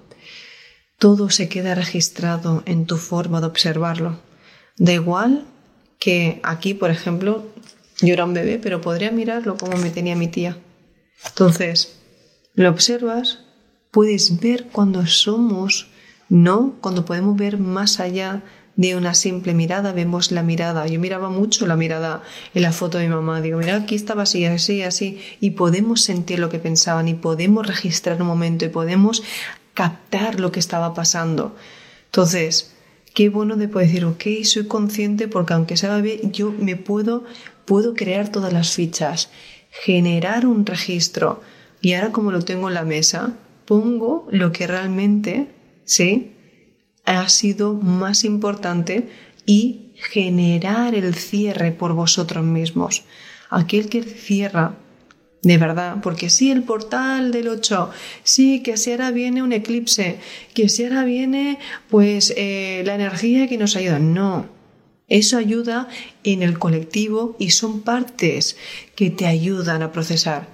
todo se queda registrado en tu forma de observarlo. Da igual que aquí, por ejemplo, yo era un bebé, pero podría mirarlo como me tenía mi tía. Entonces, lo observas, puedes ver cuando somos, ¿no? Cuando podemos ver más allá de una simple mirada, vemos la mirada. Yo miraba mucho la mirada en la foto de mi mamá. Digo, mira, aquí estaba así, así, así. Y podemos sentir lo que pensaban y podemos registrar un momento y podemos captar lo que estaba pasando. Entonces, qué bueno de poder decir, ok, soy consciente porque aunque sea bebé, yo me puedo, puedo crear todas las fichas, generar un registro. Y ahora como lo tengo en la mesa, pongo lo que realmente, ¿sí? ha sido más importante y generar el cierre por vosotros mismos. Aquel que cierra de verdad, porque sí, el portal del 8, sí, que si ahora viene un eclipse, que si ahora viene pues eh, la energía que nos ayuda. No, eso ayuda en el colectivo y son partes que te ayudan a procesar.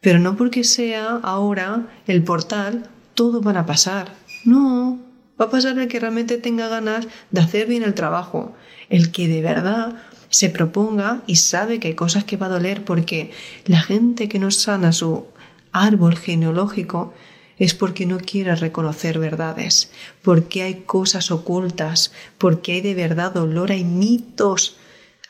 Pero no porque sea ahora el portal, todo van a pasar. No, Va a pasar el que realmente tenga ganas de hacer bien el trabajo, el que de verdad se proponga y sabe que hay cosas que va a doler porque la gente que no sana su árbol genealógico es porque no quiere reconocer verdades, porque hay cosas ocultas, porque hay de verdad dolor, hay mitos,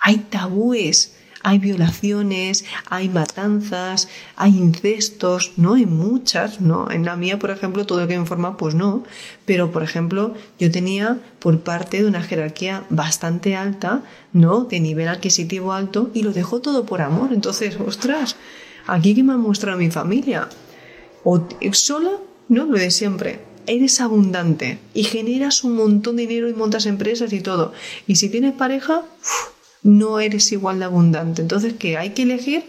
hay tabúes hay violaciones, hay matanzas, hay incestos, no hay muchas, no. En la mía, por ejemplo, todo lo que me informa, pues no. Pero, por ejemplo, yo tenía por parte de una jerarquía bastante alta, ¿no? De nivel adquisitivo alto y lo dejó todo por amor. Entonces, ostras, aquí que me ha mostrado mi familia. O sola, ¿no? Lo de siempre. eres abundante y generas un montón de dinero y montas empresas y todo. Y si tienes pareja, no eres igual de abundante. Entonces, ¿qué? Hay que elegir.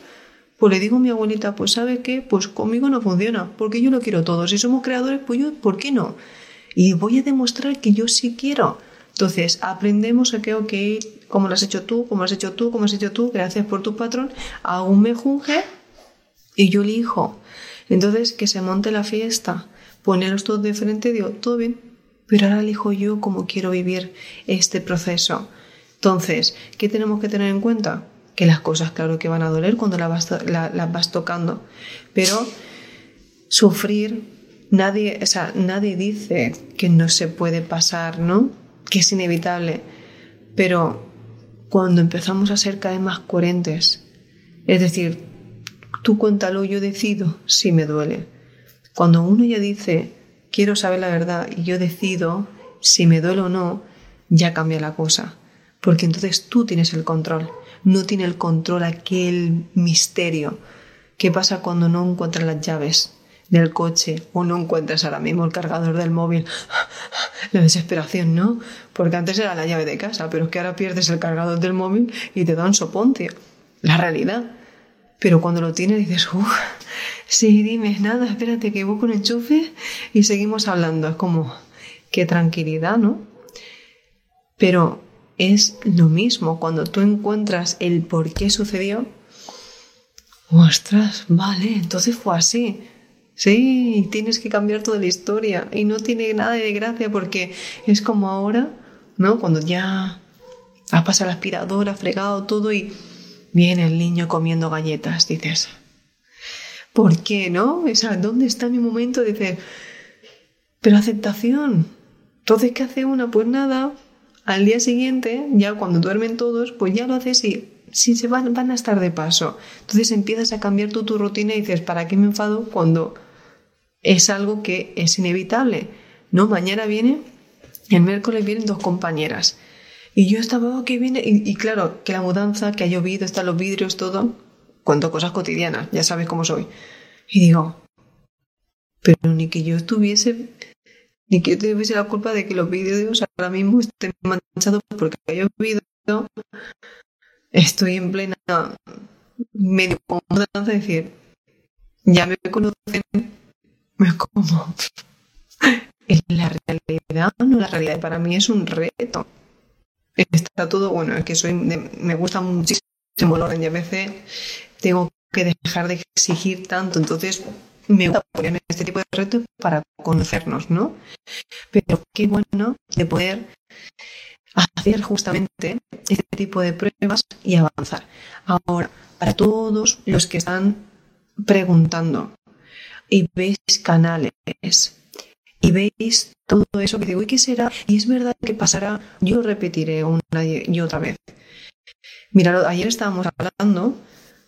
Pues le digo a mi abuelita, pues ¿sabe qué? Pues conmigo no funciona, porque yo lo quiero todo. Si somos creadores, pues yo, ¿por qué no? Y voy a demostrar que yo sí quiero. Entonces, aprendemos a que, ok, como lo has hecho tú, como has hecho tú, como has hecho tú, gracias por tu patrón, hago un mejunje y yo elijo. Entonces, que se monte la fiesta, ponerlos todos de frente, digo, todo bien, pero ahora elijo yo cómo quiero vivir este proceso. Entonces, ¿qué tenemos que tener en cuenta? Que las cosas, claro que van a doler cuando las vas, tocando, pero sufrir, nadie, o sea, nadie dice que no se puede pasar, ¿no? Que es inevitable, pero cuando empezamos a ser cada vez más coherentes, es decir, tú cuéntalo, yo decido si me duele. Cuando uno ya dice, quiero saber la verdad y yo decido si me duele o no, ya cambia la cosa. Porque entonces tú tienes el control, no tiene el control aquel misterio. ¿Qué pasa cuando no encuentras las llaves del coche o no encuentras ahora mismo el cargador del móvil? La desesperación, ¿no? Porque antes era la llave de casa, pero es que ahora pierdes el cargador del móvil y te da un soponcio. La realidad. Pero cuando lo tienes dices, uff, sí, dime, nada, espérate que busco un enchufe y seguimos hablando. Es como, qué tranquilidad, ¿no? Pero es lo mismo cuando tú encuentras el por qué sucedió. Ostras, vale, entonces fue así. Sí, tienes que cambiar toda la historia y no tiene nada de gracia porque es como ahora, ¿no? Cuando ya has pasado la aspiradora, fregado todo y Viene el niño comiendo galletas, dices. ¿Por qué no? O ¿dónde está mi momento? Dices, pero aceptación. Entonces, ¿qué hace una? Pues nada, al día siguiente, ya cuando duermen todos, pues ya lo haces y si se van, van a estar de paso. Entonces empiezas a cambiar tu, rutina y dices, ¿para qué me enfado cuando es algo que es inevitable? No, mañana viene, el miércoles vienen dos compañeras. Y yo estaba, oh, que viene. Y, claro, que la mudanza, que ha llovido, están los vidrios, todo. Cuento cosas cotidianas, ya sabes cómo soy. Y digo, pero ni que yo estuviese, ni que yo tuviese la culpa de que los vidrios ahora mismo estén manchados porque ha llovido. Estoy en plena medio mudanza, es decir, ya me conocen, me como. En la realidad, no, la realidad para mí es un reto está todo, bueno, es que soy me gusta muchísimo el orden y a veces tengo que dejar de exigir tanto, entonces me gusta ponerme este tipo de retos para conocernos, ¿no? Pero qué bueno de poder hacer justamente este tipo de pruebas y avanzar. Ahora, para todos los que están preguntando y veis canales y veis todo eso que digo, ¿y qué será? Y es verdad que pasará, yo repetiré una y otra vez. Mira, ayer estábamos hablando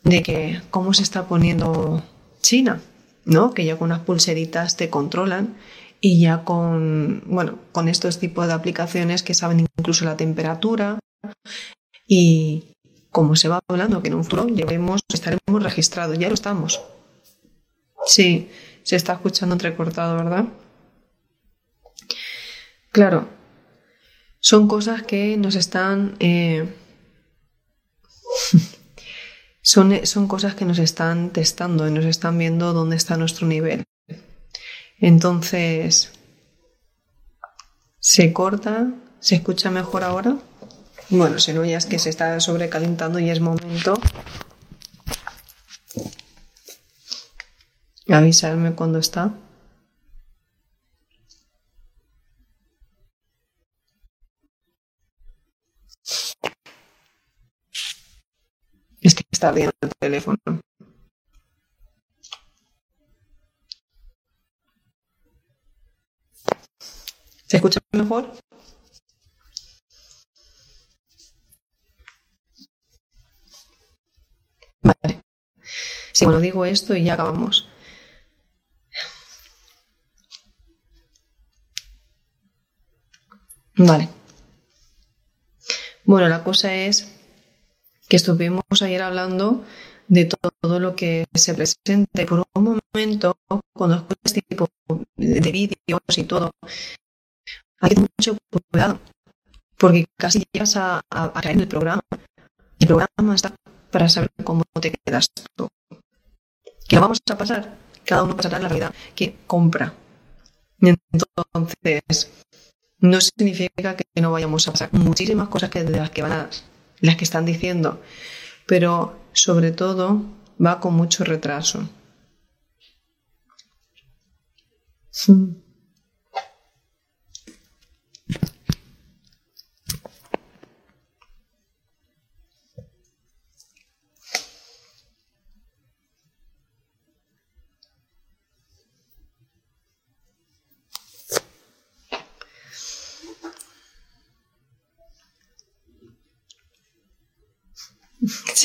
de que cómo se está poniendo China, ¿no? Que ya con unas pulseritas te controlan y ya con, bueno, con estos tipos de aplicaciones que saben incluso la temperatura y como se va hablando que en un futuro llevemos, estaremos registrados, ya lo estamos. Sí, se está escuchando entrecortado, ¿verdad? Claro, son cosas que nos están... Eh, son, son cosas que nos están testando y nos están viendo dónde está nuestro nivel. Entonces, ¿se corta? ¿Se escucha mejor ahora? Bueno, si no, es que se está sobrecalentando y es momento. Avisarme cuando está. Es que está bien el teléfono. ¿Se escucha mejor? Vale. Si bueno, digo esto y ya acabamos. Vale. Bueno, la cosa es que estuvimos ayer hablando de todo lo que se presenta. Por un momento, cuando escuchas este tipo de vídeos y todo, hay mucho cuidado, porque casi llegas a, caer en el programa. El programa está para saber cómo te quedas tú. Que vamos a pasar, cada uno pasará la vida que compra. Entonces, no significa que no vayamos a pasar muchísimas cosas que de las que van a, las que están diciendo, pero sobre todo va con mucho retraso. Sí,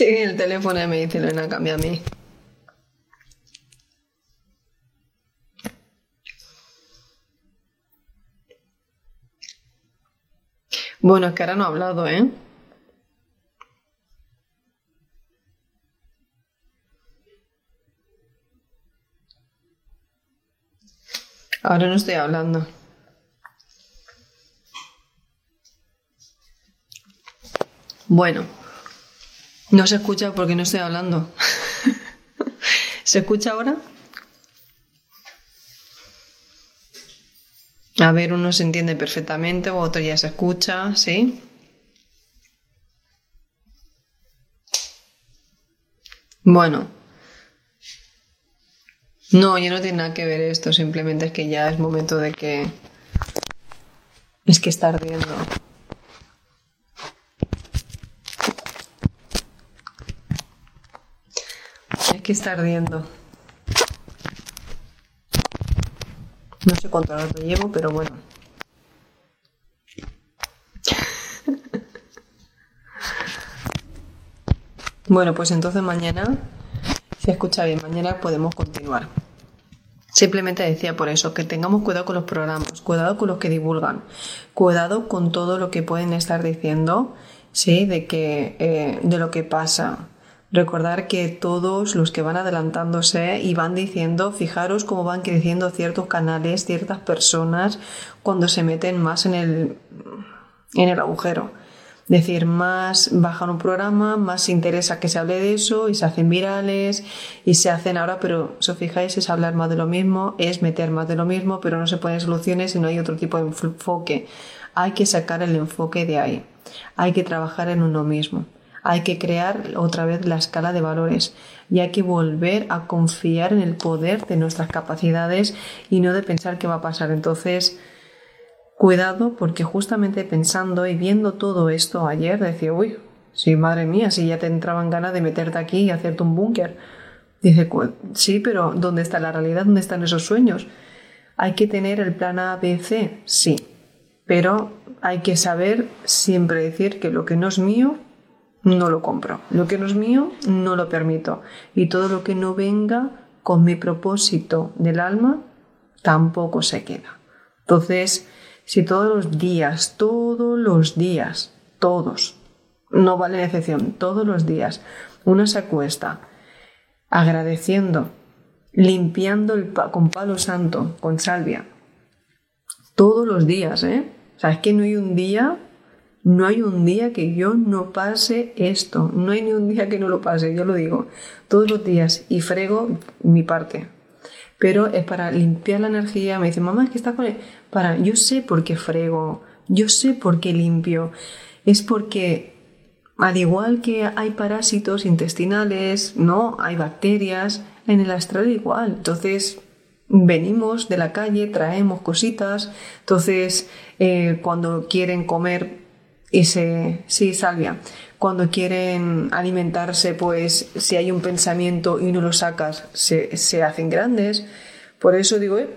el teléfono me dice cambia a mí. Bueno, es que ahora no ha hablado, ¿eh? Ahora no estoy hablando. Bueno. No se escucha porque no estoy hablando. ¿Se escucha ahora? A ver, uno se entiende perfectamente, otro ya se escucha, ¿sí? Bueno. No, ya no tiene nada que ver esto, simplemente es que ya es momento de que... Es que está ardiendo. Que está ardiendo. No sé cuánto rato llevo, pero bueno. bueno, pues entonces mañana, si escucha bien, mañana podemos continuar. Simplemente decía por eso que tengamos cuidado con los programas, cuidado con los que divulgan, cuidado con todo lo que pueden estar diciendo, sí, de que eh, de lo que pasa, Recordar que todos los que van adelantándose y van diciendo, fijaros cómo van creciendo ciertos canales, ciertas personas cuando se meten más en el, en el agujero. Es decir, más bajan un programa, más interesa que se hable de eso y se hacen virales y se hacen ahora, pero si os fijáis es hablar más de lo mismo, es meter más de lo mismo, pero no se ponen soluciones y no hay otro tipo de enfoque. Hay que sacar el enfoque de ahí. Hay que trabajar en uno mismo. Hay que crear otra vez la escala de valores y hay que volver a confiar en el poder de nuestras capacidades y no de pensar qué va a pasar. Entonces, cuidado porque justamente pensando y viendo todo esto ayer, decía, uy, sí, madre mía, si ya te entraban ganas de meterte aquí y hacerte un búnker. Dice, sí, pero ¿dónde está la realidad? ¿Dónde están esos sueños? Hay que tener el plan A, B, C, sí, pero hay que saber siempre decir que lo que no es mío no lo compro. Lo que no es mío, no lo permito. Y todo lo que no venga con mi propósito del alma, tampoco se queda. Entonces, si todos los días, todos los días, todos, no vale excepción, todos los días, uno se acuesta agradeciendo, limpiando el con palo santo, con salvia, todos los días, ¿eh? O sea, es que no hay un día no hay un día que yo no pase esto, no hay ni un día que no lo pase, yo lo digo, todos los días y frego mi parte. Pero es para limpiar la energía, me dice, mamá, es que está con él. Para, yo sé por qué frego, yo sé por qué limpio. Es porque, al igual que hay parásitos intestinales, ¿no? Hay bacterias, en el astral igual. Entonces, venimos de la calle, traemos cositas. Entonces, eh, cuando quieren comer y se, sí, salvia. Cuando quieren alimentarse, pues si hay un pensamiento y no lo sacas, se, se hacen grandes. Por eso digo, eh,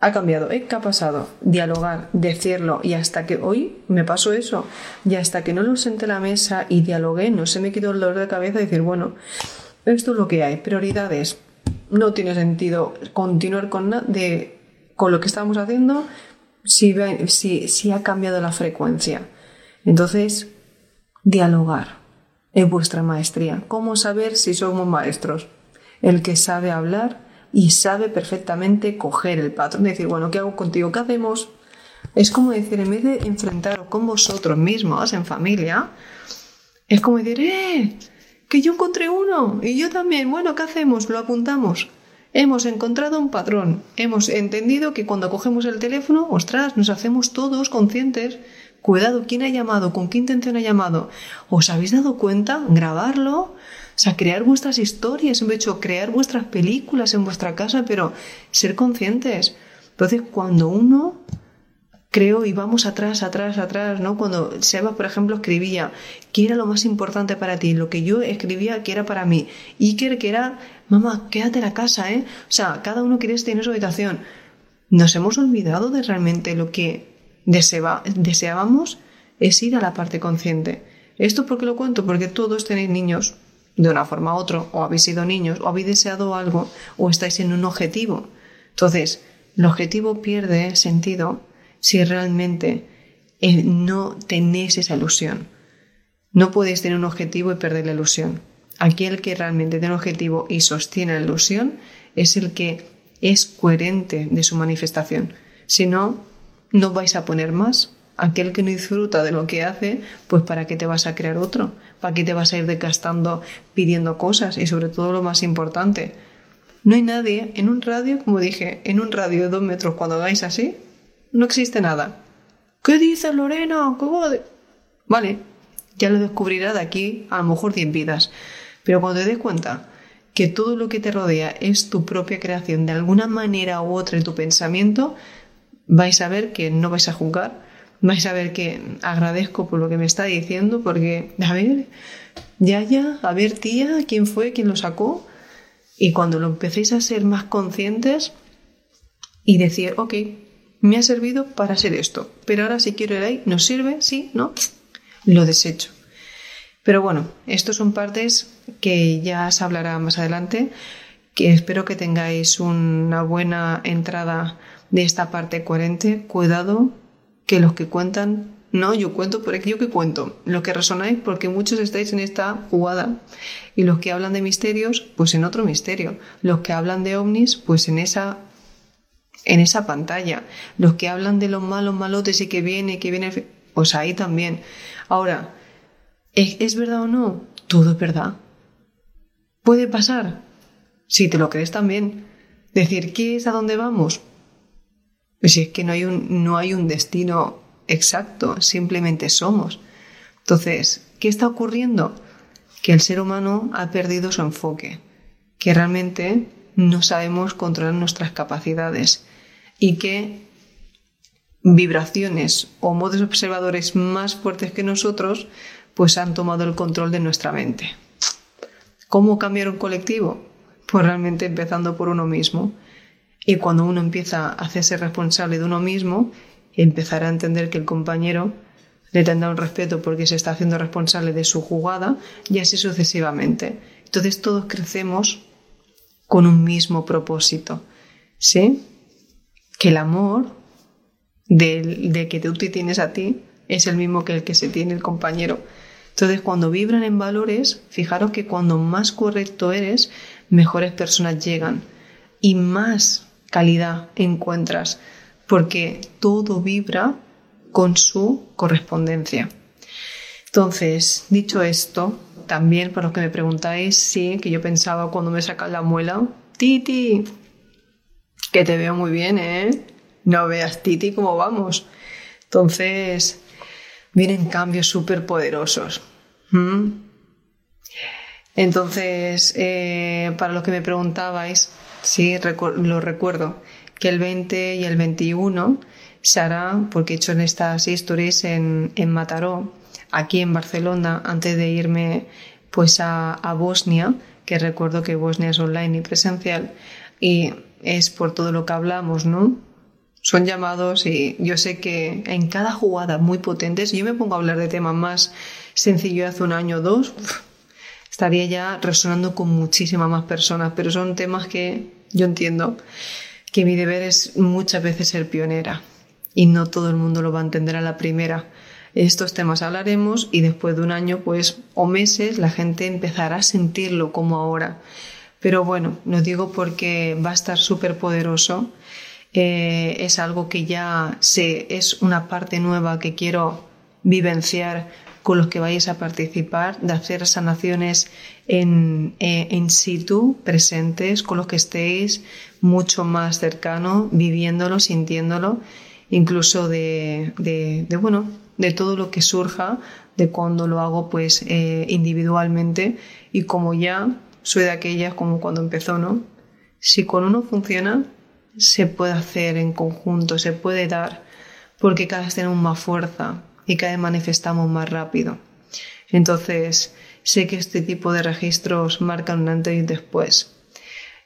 ha cambiado, eh, ¿qué ha pasado? Dialogar, decirlo, y hasta que hoy me pasó eso, y hasta que no lo senté la mesa y dialogué, no se me quitó el dolor de cabeza decir, bueno, esto es lo que hay, prioridades. No tiene sentido continuar con, de, con lo que estamos haciendo si, si, si ha cambiado la frecuencia. Entonces, dialogar. es vuestra maestría. ¿Cómo saber si somos maestros? El que sabe hablar y sabe perfectamente coger el patrón, decir, bueno, ¿qué hago contigo? ¿Qué hacemos? Es como decir, en vez de enfrentaros con vosotros mismos en familia, es como decir, ¡eh! Que yo encontré uno y yo también. Bueno, ¿qué hacemos? Lo apuntamos. Hemos encontrado un patrón. Hemos entendido que cuando cogemos el teléfono, ostras, nos hacemos todos conscientes. Cuidado, ¿quién ha llamado? ¿Con qué intención ha llamado? ¿Os habéis dado cuenta? Grabarlo. O sea, crear vuestras historias, en hecho, crear vuestras películas en vuestra casa, pero ser conscientes. Entonces, cuando uno creo y vamos atrás, atrás, atrás, ¿no? Cuando Seba, por ejemplo, escribía qué era lo más importante para ti, lo que yo escribía que era para mí. Iker que era, mamá, quédate en la casa, ¿eh? O sea, cada uno quiere tener su habitación. Nos hemos olvidado de realmente lo que deseábamos es ir a la parte consciente. ¿Esto por qué lo cuento? Porque todos tenéis niños de una forma u otra, o habéis sido niños, o habéis deseado algo, o estáis en un objetivo. Entonces, el objetivo pierde sentido si realmente eh, no tenéis esa ilusión. No podéis tener un objetivo y perder la ilusión. Aquel que realmente tiene un objetivo y sostiene la ilusión es el que es coherente de su manifestación. Si no, no vais a poner más. Aquel que no disfruta de lo que hace, pues ¿para qué te vas a crear otro? ¿Para qué te vas a ir desgastando pidiendo cosas? Y sobre todo lo más importante, no hay nadie en un radio, como dije, en un radio de dos metros cuando hagáis así, no existe nada. ¿Qué dices, Lorena? Vale, ya lo descubrirás de aquí a lo mejor 10 vidas. Pero cuando te des cuenta que todo lo que te rodea es tu propia creación de alguna manera u otra en tu pensamiento, vais a ver que no vais a juzgar, vais a ver que agradezco por lo que me está diciendo, porque, a ver, ya, ya, a ver, tía, quién fue, quién lo sacó. Y cuando lo empecéis a ser más conscientes y decir, ok, me ha servido para hacer esto, pero ahora si quiero ir ahí, ¿nos sirve? Sí, ¿no? Lo desecho. Pero bueno, estos son partes que ya se hablará más adelante, que espero que tengáis una buena entrada de esta parte coherente. Cuidado que los que cuentan, no, yo cuento por yo que cuento, lo que resonáis porque muchos estáis en esta jugada y los que hablan de misterios, pues en otro misterio, los que hablan de ovnis, pues en esa en esa pantalla. Los que hablan de los malos malotes y que viene, que viene, pues ahí también. Ahora, ¿es, verdad o no? Todo es verdad. Puede pasar. Si te lo crees también. Decir, ¿qué es a dónde vamos? Pues si es que no hay un, no hay un destino exacto, simplemente somos. Entonces, ¿qué está ocurriendo? Que el ser humano ha perdido su enfoque, que realmente no sabemos controlar nuestras capacidades y que vibraciones o modos observadores más fuertes que nosotros pues han tomado el control de nuestra mente. ¿Cómo cambiar un colectivo? Pues realmente empezando por uno mismo. Y cuando uno empieza a hacerse responsable de uno mismo, empezará a entender que el compañero le tendrá un respeto porque se está haciendo responsable de su jugada y así sucesivamente. Entonces todos crecemos con un mismo propósito. ¿Sí? que el amor de, que tú te tienes a ti es el mismo que el que se tiene el compañero. Entonces, cuando vibran en valores, fijaros que cuando más correcto eres, mejores personas llegan y más calidad encuentras, porque todo vibra con su correspondencia. Entonces, dicho esto, también para los que me preguntáis, sí, que yo pensaba cuando me sacan la muela, Titi, que te veo muy bien, ¿eh? No veas, Titi, cómo vamos. Entonces, vienen cambios súper poderosos. ¿Mm? Entonces, eh, para los que me preguntabais, sí, lo recuerdo, que el 20 y el 21 se hará, porque he hecho en estas stories en, en Mataró, aquí en Barcelona, antes de irme pues a, a Bosnia, que recuerdo que Bosnia es online y presencial, y es por todo lo que hablamos, ¿no? Son llamados y yo sé que en cada jugada muy potentes, yo me pongo a hablar de temas más sencillos hace un año o dos, estaría ya resonando con muchísimas más personas, pero son temas que yo entiendo que mi deber es muchas veces ser pionera y no todo el mundo lo va a entender a la primera. estos temas hablaremos y después de un año pues o meses la gente empezará a sentirlo como ahora. Pero bueno, lo digo porque va a estar súper poderoso. Eh, es algo que ya sé, es una parte nueva que quiero vivenciar con los que vayáis a participar, de hacer sanaciones en, eh, en situ, presentes, con los que estéis mucho más cercano, viviéndolo, sintiéndolo, incluso de, de, bueno, de todo lo que surja, de cuando lo hago pues eh, individualmente y como ya soy de aquellas como cuando empezó, ¿no? Si con uno funciona, se puede hacer en conjunto, se puede dar, porque cada vez tenemos más fuerza y cada vez manifestamos más rápido. Entonces, sé que este tipo de registros marcan un antes y un después.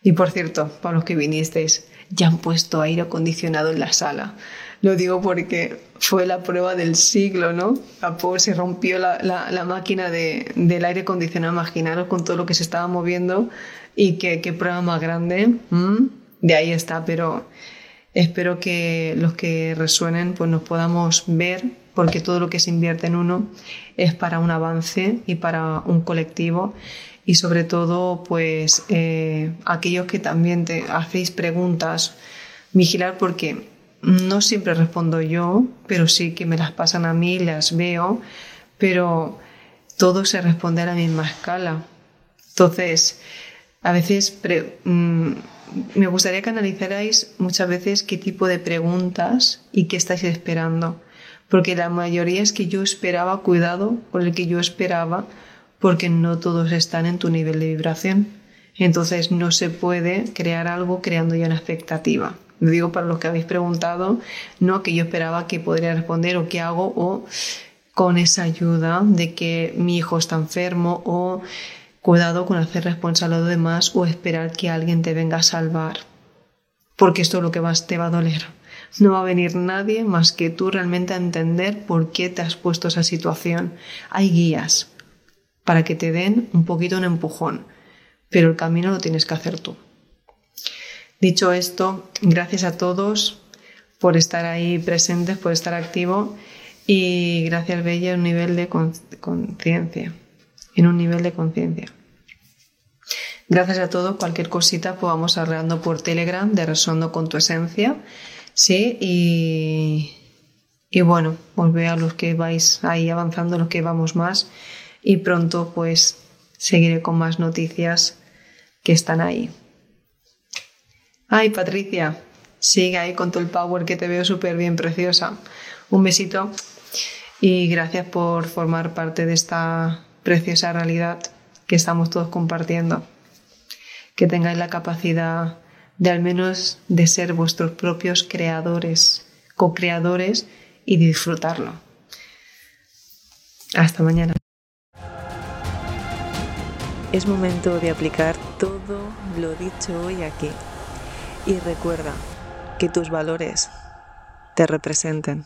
Y por cierto, para los que vinisteis, ya han puesto aire acondicionado en la sala. Lo digo porque fue la prueba del siglo, ¿no? A por se rompió la, la, máquina de, del aire acondicionado, imaginaros con todo lo que se estaba moviendo y qué, qué prueba más grande. De ahí está, pero espero que los que resuenen pues nos podamos ver porque todo lo que se invierte en uno es para un avance y para un colectivo. Y sobre todo pues eh, aquellos que también te hacéis preguntas vigilar porque no siempre respondo yo pero sí que me las pasan a mí las veo pero todo se responde a la misma escala. Entonces a veces mm, me gustaría que analizarais muchas veces qué tipo de preguntas y qué estáis esperando porque la mayoría es que yo esperaba cuidado con el que yo esperaba porque no todos están en tu nivel de vibración. Entonces no se puede crear algo creando ya una expectativa. Lo digo para los que habéis preguntado, no que yo esperaba que podría responder o qué hago o con esa ayuda de que mi hijo está enfermo o cuidado con hacer responsable a los demás o esperar que alguien te venga a salvar. Porque esto es lo que más te va a doler. No va a venir nadie más que tú realmente a entender por qué te has puesto esa situación. Hay guías, para que te den un poquito un empujón, pero el camino lo tienes que hacer tú. Dicho esto, gracias a todos por estar ahí presentes, por estar activo y gracias Bella en un nivel de conciencia, en un nivel de conciencia. Gracias a todos, cualquier cosita pues vamos arreglando por Telegram de Resondo con tu esencia, sí, y, y bueno, os a los que vais ahí avanzando, los que vamos más y pronto pues seguiré con más noticias que están ahí. Ay, Patricia, sigue ahí con todo el power que te veo súper bien, preciosa. Un besito y gracias por formar parte de esta preciosa realidad que estamos todos compartiendo. Que tengáis la capacidad de al menos de ser vuestros propios creadores, co-creadores y disfrutarlo. Hasta mañana. Es momento de aplicar todo lo dicho hoy aquí. Y recuerda que tus valores te representen.